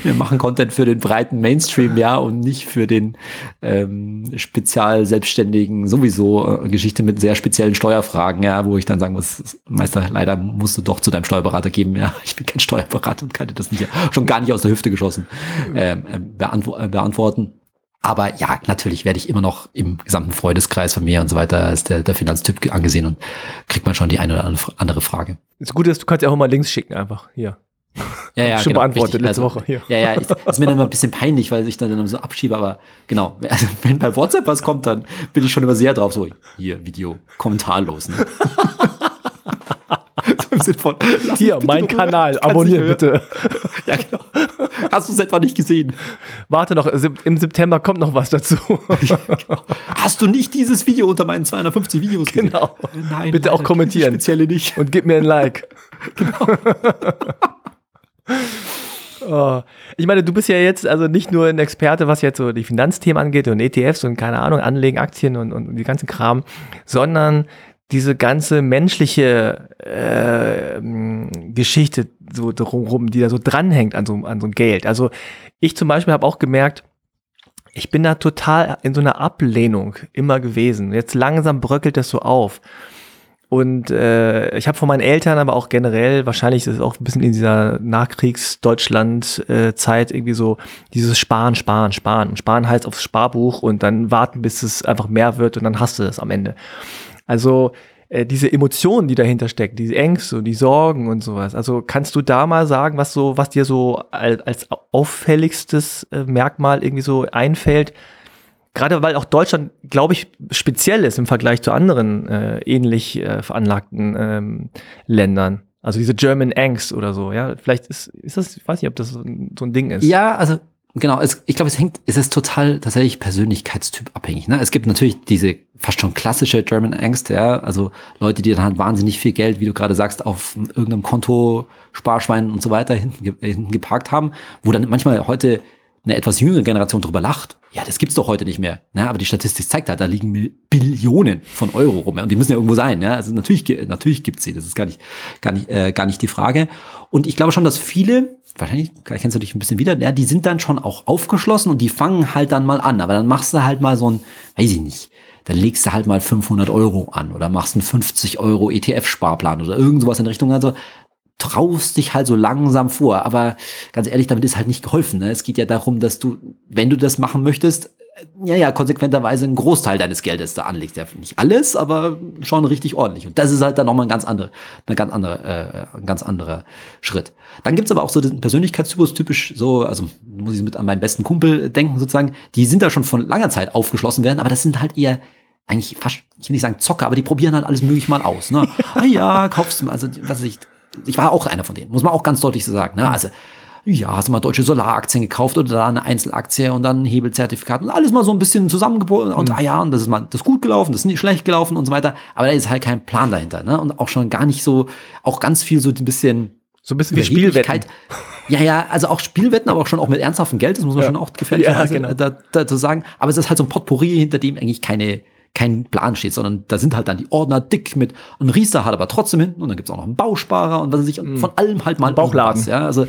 S1: wir machen Content für den breiten Mainstream, ja, und nicht für den ähm, spezial Selbstständigen sowieso äh, Geschichte mit sehr speziellen Steuerfragen, ja, wo ich dann sagen muss, Meister, leider musst du doch zu deinem Steuerberater geben, ja, ich bin kein Steuerberater und kann dir das nicht, schon gar nicht aus der Hüfte geschossen ähm, äh, beantwo äh, beantworten. Aber ja, natürlich werde ich immer noch im gesamten Freundeskreis von mir und so weiter als der, der Finanztyp angesehen und kriegt man schon die eine oder andere Frage.
S2: Das Gute ist, du kannst ja auch mal Links schicken einfach. Hier.
S1: Ja, ja,
S2: Schon
S1: genau,
S2: beantwortet
S1: richtig.
S2: letzte
S1: Also,
S2: Woche. Hier.
S1: Ja, ja, ich, ist mir dann immer ein bisschen peinlich, weil ich dann, dann so abschiebe, aber genau, also wenn bei WhatsApp was kommt, dann bin ich schon immer sehr drauf, so, hier, Video, kommentarlos, ne? von,
S2: Hier, mein Kanal, abonnieren bitte.
S1: Ja, genau. Hast du es etwa nicht gesehen?
S2: Warte noch, im September kommt noch was dazu.
S1: Hast du nicht dieses Video unter meinen 250 Videos gesehen?
S2: Genau.
S1: Nein,
S2: Bitte auch
S1: leider,
S2: kommentieren.
S1: Spezielle nicht.
S2: Und gib mir ein Like. Oh. Ich meine, du bist ja jetzt also nicht nur ein Experte, was jetzt so die Finanzthemen angeht und ETFs und keine Ahnung, Anlegen, Aktien und, und die ganzen Kram, sondern diese ganze menschliche äh, Geschichte so drumherum, die da so dranhängt an so, an so Geld. Also ich zum Beispiel habe auch gemerkt, ich bin da total in so einer Ablehnung immer gewesen. Jetzt langsam bröckelt das so auf. Und äh, ich habe von meinen Eltern, aber auch generell, wahrscheinlich ist es auch ein bisschen in dieser Nachkriegs-Deutschland-Zeit irgendwie so dieses Sparen, Sparen, Sparen. Sparen heißt aufs Sparbuch und dann warten, bis es einfach mehr wird und dann hast du das am Ende. Also äh, diese Emotionen, die dahinter stecken, diese Ängste und die Sorgen und sowas. Also kannst du da mal sagen, was so, was dir so al- als auffälligstes äh, Merkmal irgendwie so einfällt? Gerade weil auch Deutschland, glaube ich, speziell ist im Vergleich zu anderen äh, ähnlich äh, veranlagten ähm, Ländern. Also diese German Angst oder so, ja. Vielleicht ist, ist das, ich weiß nicht, ob das so ein, Ding ist.
S1: Ja, also genau, es, ich glaube, es hängt, es ist total tatsächlich Persönlichkeitstyp abhängig. Ne? Es gibt natürlich diese fast schon klassische German Angst, ja, also Leute, die dann halt wahnsinnig viel Geld, wie du gerade sagst, auf irgendeinem Konto, Sparschwein und so weiter hinten, hinten geparkt haben, wo dann manchmal heute eine etwas jüngere Generation drüber lacht. Ja, das gibt's doch heute nicht mehr. Ne? Aber die Statistik zeigt halt, da liegen Billionen von Euro rum. Und die müssen ja irgendwo sein. Ja? Also natürlich, natürlich gibt's sie. Das ist gar nicht, gar nicht, äh, gar nicht die Frage. Und ich glaube schon, dass viele, wahrscheinlich kennst du dich ein bisschen wieder, ja, die sind dann schon auch aufgeschlossen und die fangen halt dann mal an. Aber dann machst du halt mal so ein, weiß ich nicht, dann legst du halt mal 500 Euro an oder machst einen 50 Euro ETF-Sparplan oder irgend sowas in Richtung. Also traust dich halt so langsam vor. Aber ganz ehrlich, damit ist halt nicht geholfen. Ne? Es geht ja darum, dass du, wenn du das machen möchtest, äh, ja, ja, konsequenterweise einen Großteil deines Geldes da anlegst. Ja, nicht alles, aber schon richtig ordentlich. Und das ist halt dann nochmal ein ganz andere, eine ganz andere, äh, ein ganz anderer Schritt. Dann gibt's aber auch so den Persönlichkeitstypus, typisch so, also muss ich mit an meinen besten Kumpel denken sozusagen, die sind da schon von langer Zeit aufgeschlossen werden, aber das sind halt eher eigentlich fast, ich will nicht sagen Zocker, aber die probieren halt alles möglich mal aus. Ne? ah ja, kaufst du mal, also was weiß ich, ich war auch einer von denen, muss man auch ganz deutlich so sagen. Ne? Also, ja, hast du mal deutsche Solaraktien gekauft oder da eine Einzelaktie und dann ein Hebelzertifikat und alles mal so ein bisschen zusammengebaut und ah ja, und das ist mal das ist gut gelaufen, das ist nicht schlecht gelaufen und so weiter. Aber da ist halt kein Plan dahinter, ne? Und auch schon gar nicht so, auch ganz viel so ein bisschen
S2: So ein bisschen wie Spielwetten.
S1: Ja, ja, also auch Spielwetten, aber auch schon auch mit ernsthaftem Geld, das muss man
S2: Ja.
S1: schon auch gefährlicherweise
S2: Ja, genau.
S1: da, dazu sagen. Aber es ist halt so ein Potpourri, hinter dem eigentlich keine, kein Plan steht, sondern da sind halt dann die Ordner dick mit ein Riester hat aber trotzdem hinten und dann gibt's auch noch einen Bausparer und was weiß ich, und von allem halt mal
S2: Mhm. Bauchladen.
S1: irgendwas, Ja, also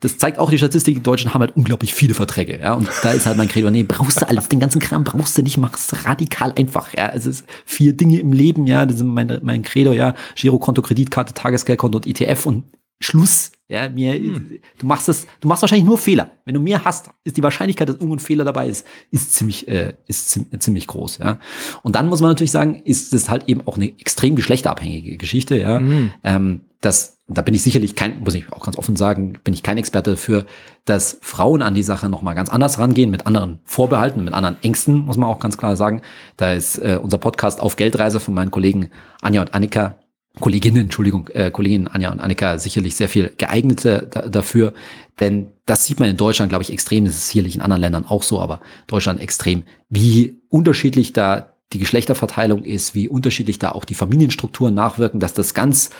S1: das zeigt auch die Statistik, die Deutschen haben halt unglaublich viele Verträge, ja, und da ist halt mein Credo, nee, brauchst du alles, den ganzen Kram brauchst du nicht, mach's radikal einfach, ja, es ist vier Dinge im Leben, ja, das sind mein, mein Credo, ja, Girokonto, Kreditkarte, Tagesgeldkonto und ETF und Schluss. Ja, mir, du machst das, du machst wahrscheinlich nur Fehler. Wenn du mehr hast, ist die Wahrscheinlichkeit, dass irgendwo ein Fehler dabei ist, ist ziemlich, äh, ist ziem- ziemlich groß, ja. Und dann muss man natürlich sagen, ist es halt eben auch eine extrem geschlechterabhängige Geschichte, ja. Ähm, das, da bin ich sicherlich kein, muss ich auch ganz offen sagen, bin ich kein Experte dafür, dass Frauen an die Sache nochmal ganz anders rangehen, mit anderen Vorbehalten, mit anderen Ängsten, muss man auch ganz klar sagen. Da ist äh, unser Podcast auf Geldreise von meinen Kollegen Anja und Annika Kolleginnen, Entschuldigung, äh, Kolleginnen Anja und Annika sicherlich sehr viel geeigneter da, dafür, denn das sieht man in Deutschland, glaube ich, extrem. Das ist sicherlich in anderen Ländern auch so, aber Deutschland extrem, wie unterschiedlich da die Geschlechterverteilung ist, wie unterschiedlich da auch die Familienstrukturen nachwirken, dass das ganz,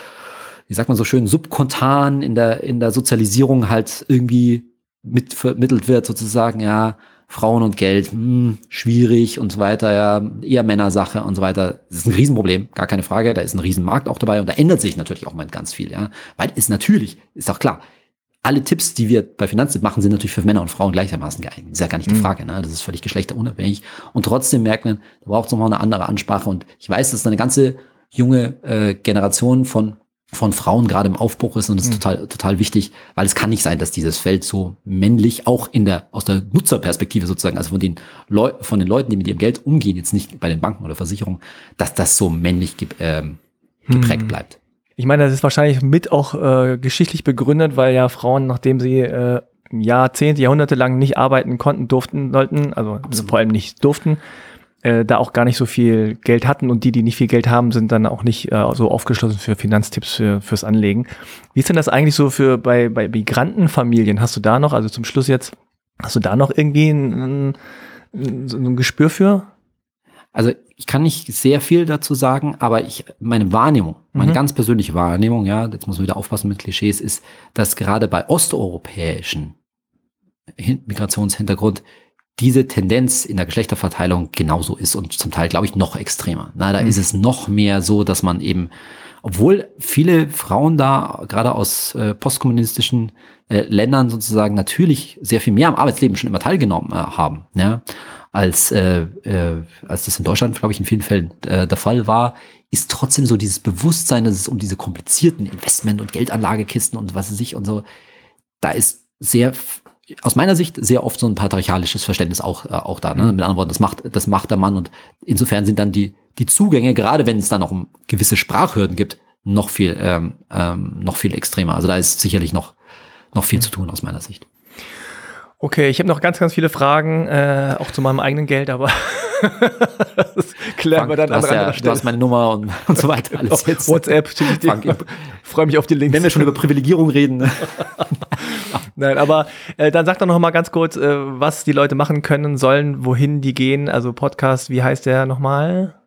S1: wie sagt man so schön, subkontan in der in der Sozialisierung halt irgendwie mit vermittelt wird, sozusagen, ja, Frauen und Geld, hm, schwierig und so weiter, ja, eher Männersache und so weiter. Das ist ein Riesenproblem, gar keine Frage. Da ist ein Riesenmarkt auch dabei und da ändert sich natürlich auch mal ganz viel, ja. Weil ist natürlich, ist auch klar, alle Tipps, die wir bei Finanztipp machen, sind natürlich für Männer und Frauen gleichermaßen geeignet. Ist ja gar nicht die Frage, ne? Das ist völlig geschlechterunabhängig. Und trotzdem merkt man, da braucht es nochmal eine andere Ansprache. Und ich weiß, dass eine ganze junge äh, Generation von von Frauen gerade im Aufbruch ist und das ist mhm. total, total wichtig, weil es kann nicht sein, dass dieses Feld so männlich auch in der, aus der Nutzerperspektive sozusagen, also von den Leu von den Leuten, die mit ihrem Geld umgehen, jetzt nicht bei den Banken oder Versicherungen, dass das so männlich ge ähm, geprägt mhm. bleibt.
S2: Ich meine, das ist wahrscheinlich mit auch äh, geschichtlich begründet, weil ja Frauen, nachdem sie äh, Jahrzehnte, Jahrhunderte lang nicht arbeiten konnten, durften, sollten, also Absolut. vor allem nicht durften, äh, da auch gar nicht so viel Geld hatten und die, die nicht viel Geld haben, sind dann auch nicht äh, so aufgeschlossen für Finanztipps für, fürs Anlegen. Wie ist denn das eigentlich so für bei, bei Migrantenfamilien? Hast du da noch, also zum Schluss jetzt, hast du da noch irgendwie ein, ein, so ein Gespür für?
S1: Also ich kann nicht sehr viel dazu sagen, aber ich, meine Wahrnehmung, meine mhm. ganz persönliche Wahrnehmung, ja, jetzt muss man wieder aufpassen mit Klischees, ist, dass gerade bei osteuropäischen Migrationshintergrund diese Tendenz in der Geschlechterverteilung genauso ist und zum Teil, glaube ich, noch extremer. Na, da mhm. ist es noch mehr so, dass man eben, obwohl viele Frauen da gerade aus äh, postkommunistischen äh, Ländern sozusagen natürlich sehr viel mehr am Arbeitsleben schon immer teilgenommen äh, haben, ja, als, äh, äh, als das in Deutschland, glaube ich, in vielen Fällen äh, der Fall war, ist trotzdem so dieses Bewusstsein, dass es um diese komplizierten Investment- und Geldanlagekisten und was weiß ich und so, da ist sehr aus meiner Sicht sehr oft so ein patriarchalisches Verständnis auch, äh, auch da. Ne? Mit anderen Worten, das macht, das macht der Mann und insofern sind dann die, die Zugänge, gerade wenn es dann noch um gewisse Sprachhürden gibt, noch viel, ähm, ähm, noch viel extremer. Also da ist sicherlich noch, noch viel zu tun aus meiner Sicht.
S2: Okay, ich habe noch ganz, ganz viele Fragen, äh, auch zu meinem eigenen Geld, aber das klären Frank, wir dann
S1: an anderer ja, Stelle. Du hast meine Nummer und, und so weiter.
S2: Alles jetzt. WhatsApp, freue mich auf die Links.
S1: Wenn wir schon über Privilegierung reden. Ne?
S2: Nein, aber äh, dann sag doch noch mal ganz kurz, äh, was die Leute machen können sollen, wohin die gehen. Also Podcast, wie heißt der nochmal?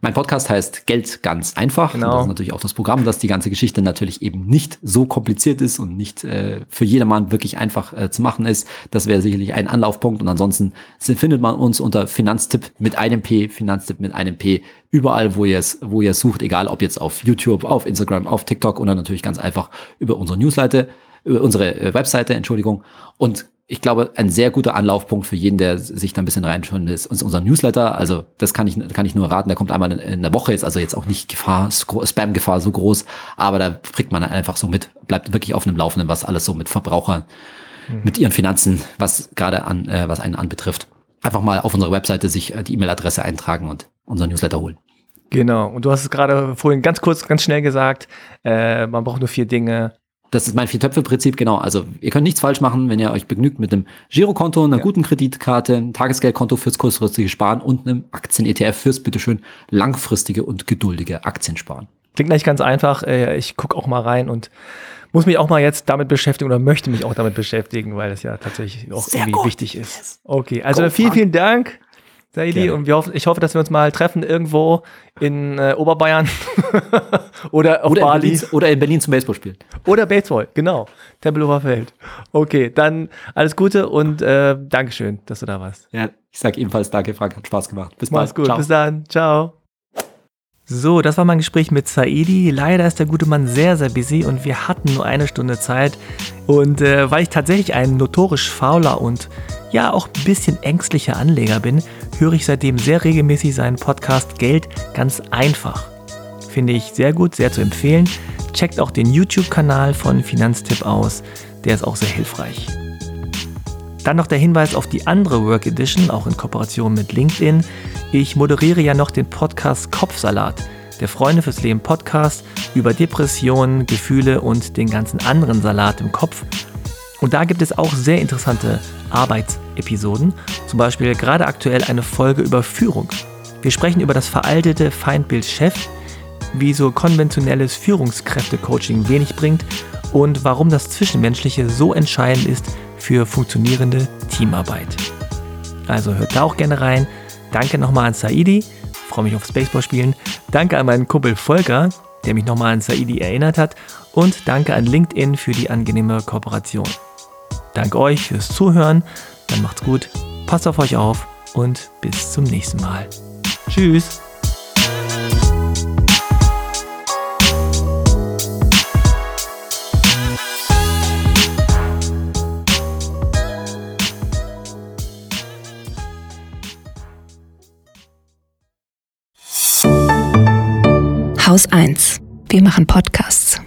S1: Mein Podcast heißt Geld ganz einfach. Genau. Und das ist natürlich auch das Programm, dass die ganze Geschichte natürlich eben nicht so kompliziert ist und nicht äh, für jedermann wirklich einfach äh, zu machen ist. Das wäre sicherlich ein Anlaufpunkt. Und ansonsten findet man uns unter Finanztipp mit einem P, Finanztipp mit einem P, überall, wo ihr es, wo ihr sucht, egal ob jetzt auf YouTube, auf Instagram, auf TikTok oder natürlich ganz einfach über unsere Newsleiter, über unsere äh, Webseite, Entschuldigung. Und ich glaube, ein sehr guter Anlaufpunkt für jeden, der sich da ein bisschen reinschauen ist, ist unser Newsletter. Also das kann ich, kann ich nur raten. Der kommt einmal in, der Woche jetzt, also jetzt auch nicht Gefahr, Spam-Gefahr so groß, aber da kriegt man einfach so mit, bleibt wirklich auf dem Laufenden, was alles so mit Verbrauchern, mhm. mit ihren Finanzen, was gerade an, äh, was einen anbetrifft. Einfach mal auf unserer Webseite sich äh, die E-Mail-Adresse eintragen und unser Newsletter holen.
S2: Genau. Und du hast es gerade vorhin ganz kurz, ganz schnell gesagt. Äh, man braucht nur vier Dinge.
S1: Das ist mein Vier-Töpfe-Prinzip, genau. Also ihr könnt nichts falsch machen, wenn ihr euch begnügt mit einem Girokonto, einer ja. guten Kreditkarte, einem Tagesgeldkonto fürs kurzfristige Sparen und einem Aktien-ETF fürs bitteschön langfristige und geduldige Aktiensparen.
S2: Klingt eigentlich ganz einfach. Äh, ich gucke auch mal rein und muss mich auch mal jetzt damit beschäftigen oder möchte mich auch damit beschäftigen, weil es ja tatsächlich auch Sehr irgendwie gut. wichtig ist. Okay, also vielen, vielen Dank. Saidi. Und wir hoffen, ich hoffe, dass wir uns mal treffen irgendwo in äh, Oberbayern oder auf
S1: oder Bali. In Berlin, oder in Berlin zum Baseballspielen.
S2: Oder Baseball, genau. Tempelhofer Feld. Okay, dann alles Gute und äh, Dankeschön, dass du da warst.
S1: Ja, ich sage ebenfalls danke, Frank, hat Spaß gemacht.
S2: Bis Mach's bald. gut, Ciao. bis dann. Ciao. So, das war mein Gespräch mit Saidi. Leider ist der gute Mann sehr, sehr busy und wir hatten nur eine Stunde Zeit. Und äh, weil ich tatsächlich ein notorisch fauler und ja auch ein bisschen ängstlicher Anleger bin, höre ich seitdem sehr regelmäßig seinen Podcast Geld ganz einfach. Finde ich sehr gut, sehr zu empfehlen. Checkt auch den YouTube-Kanal von Finanztipp aus, der ist auch sehr hilfreich. Dann noch der Hinweis auf die andere Work Edition, auch in Kooperation mit LinkedIn. Ich moderiere ja noch den Podcast Kopfsalat, der Freunde fürs Leben Podcast über Depressionen, Gefühle und den ganzen anderen Salat im Kopf. Und da gibt es auch sehr interessante Arbeitsepisoden, zum Beispiel gerade aktuell eine Folge über Führung. Wir sprechen über das veraltete Feindbild Chef, wie so konventionelles Führungskräftecoaching wenig bringt und warum das Zwischenmenschliche so entscheidend ist für funktionierende Teamarbeit. Also hört da auch gerne rein. Danke nochmal an Saidi, freue mich aufs Baseballspielen. Danke an meinen Kumpel Volker, der mich nochmal an Saidi erinnert hat. Und danke an LinkedIn für die angenehme Kooperation. Danke euch fürs Zuhören. Dann macht's gut, passt auf euch auf und bis zum nächsten Mal. Tschüss.
S3: Haus 1. Wir machen Podcasts.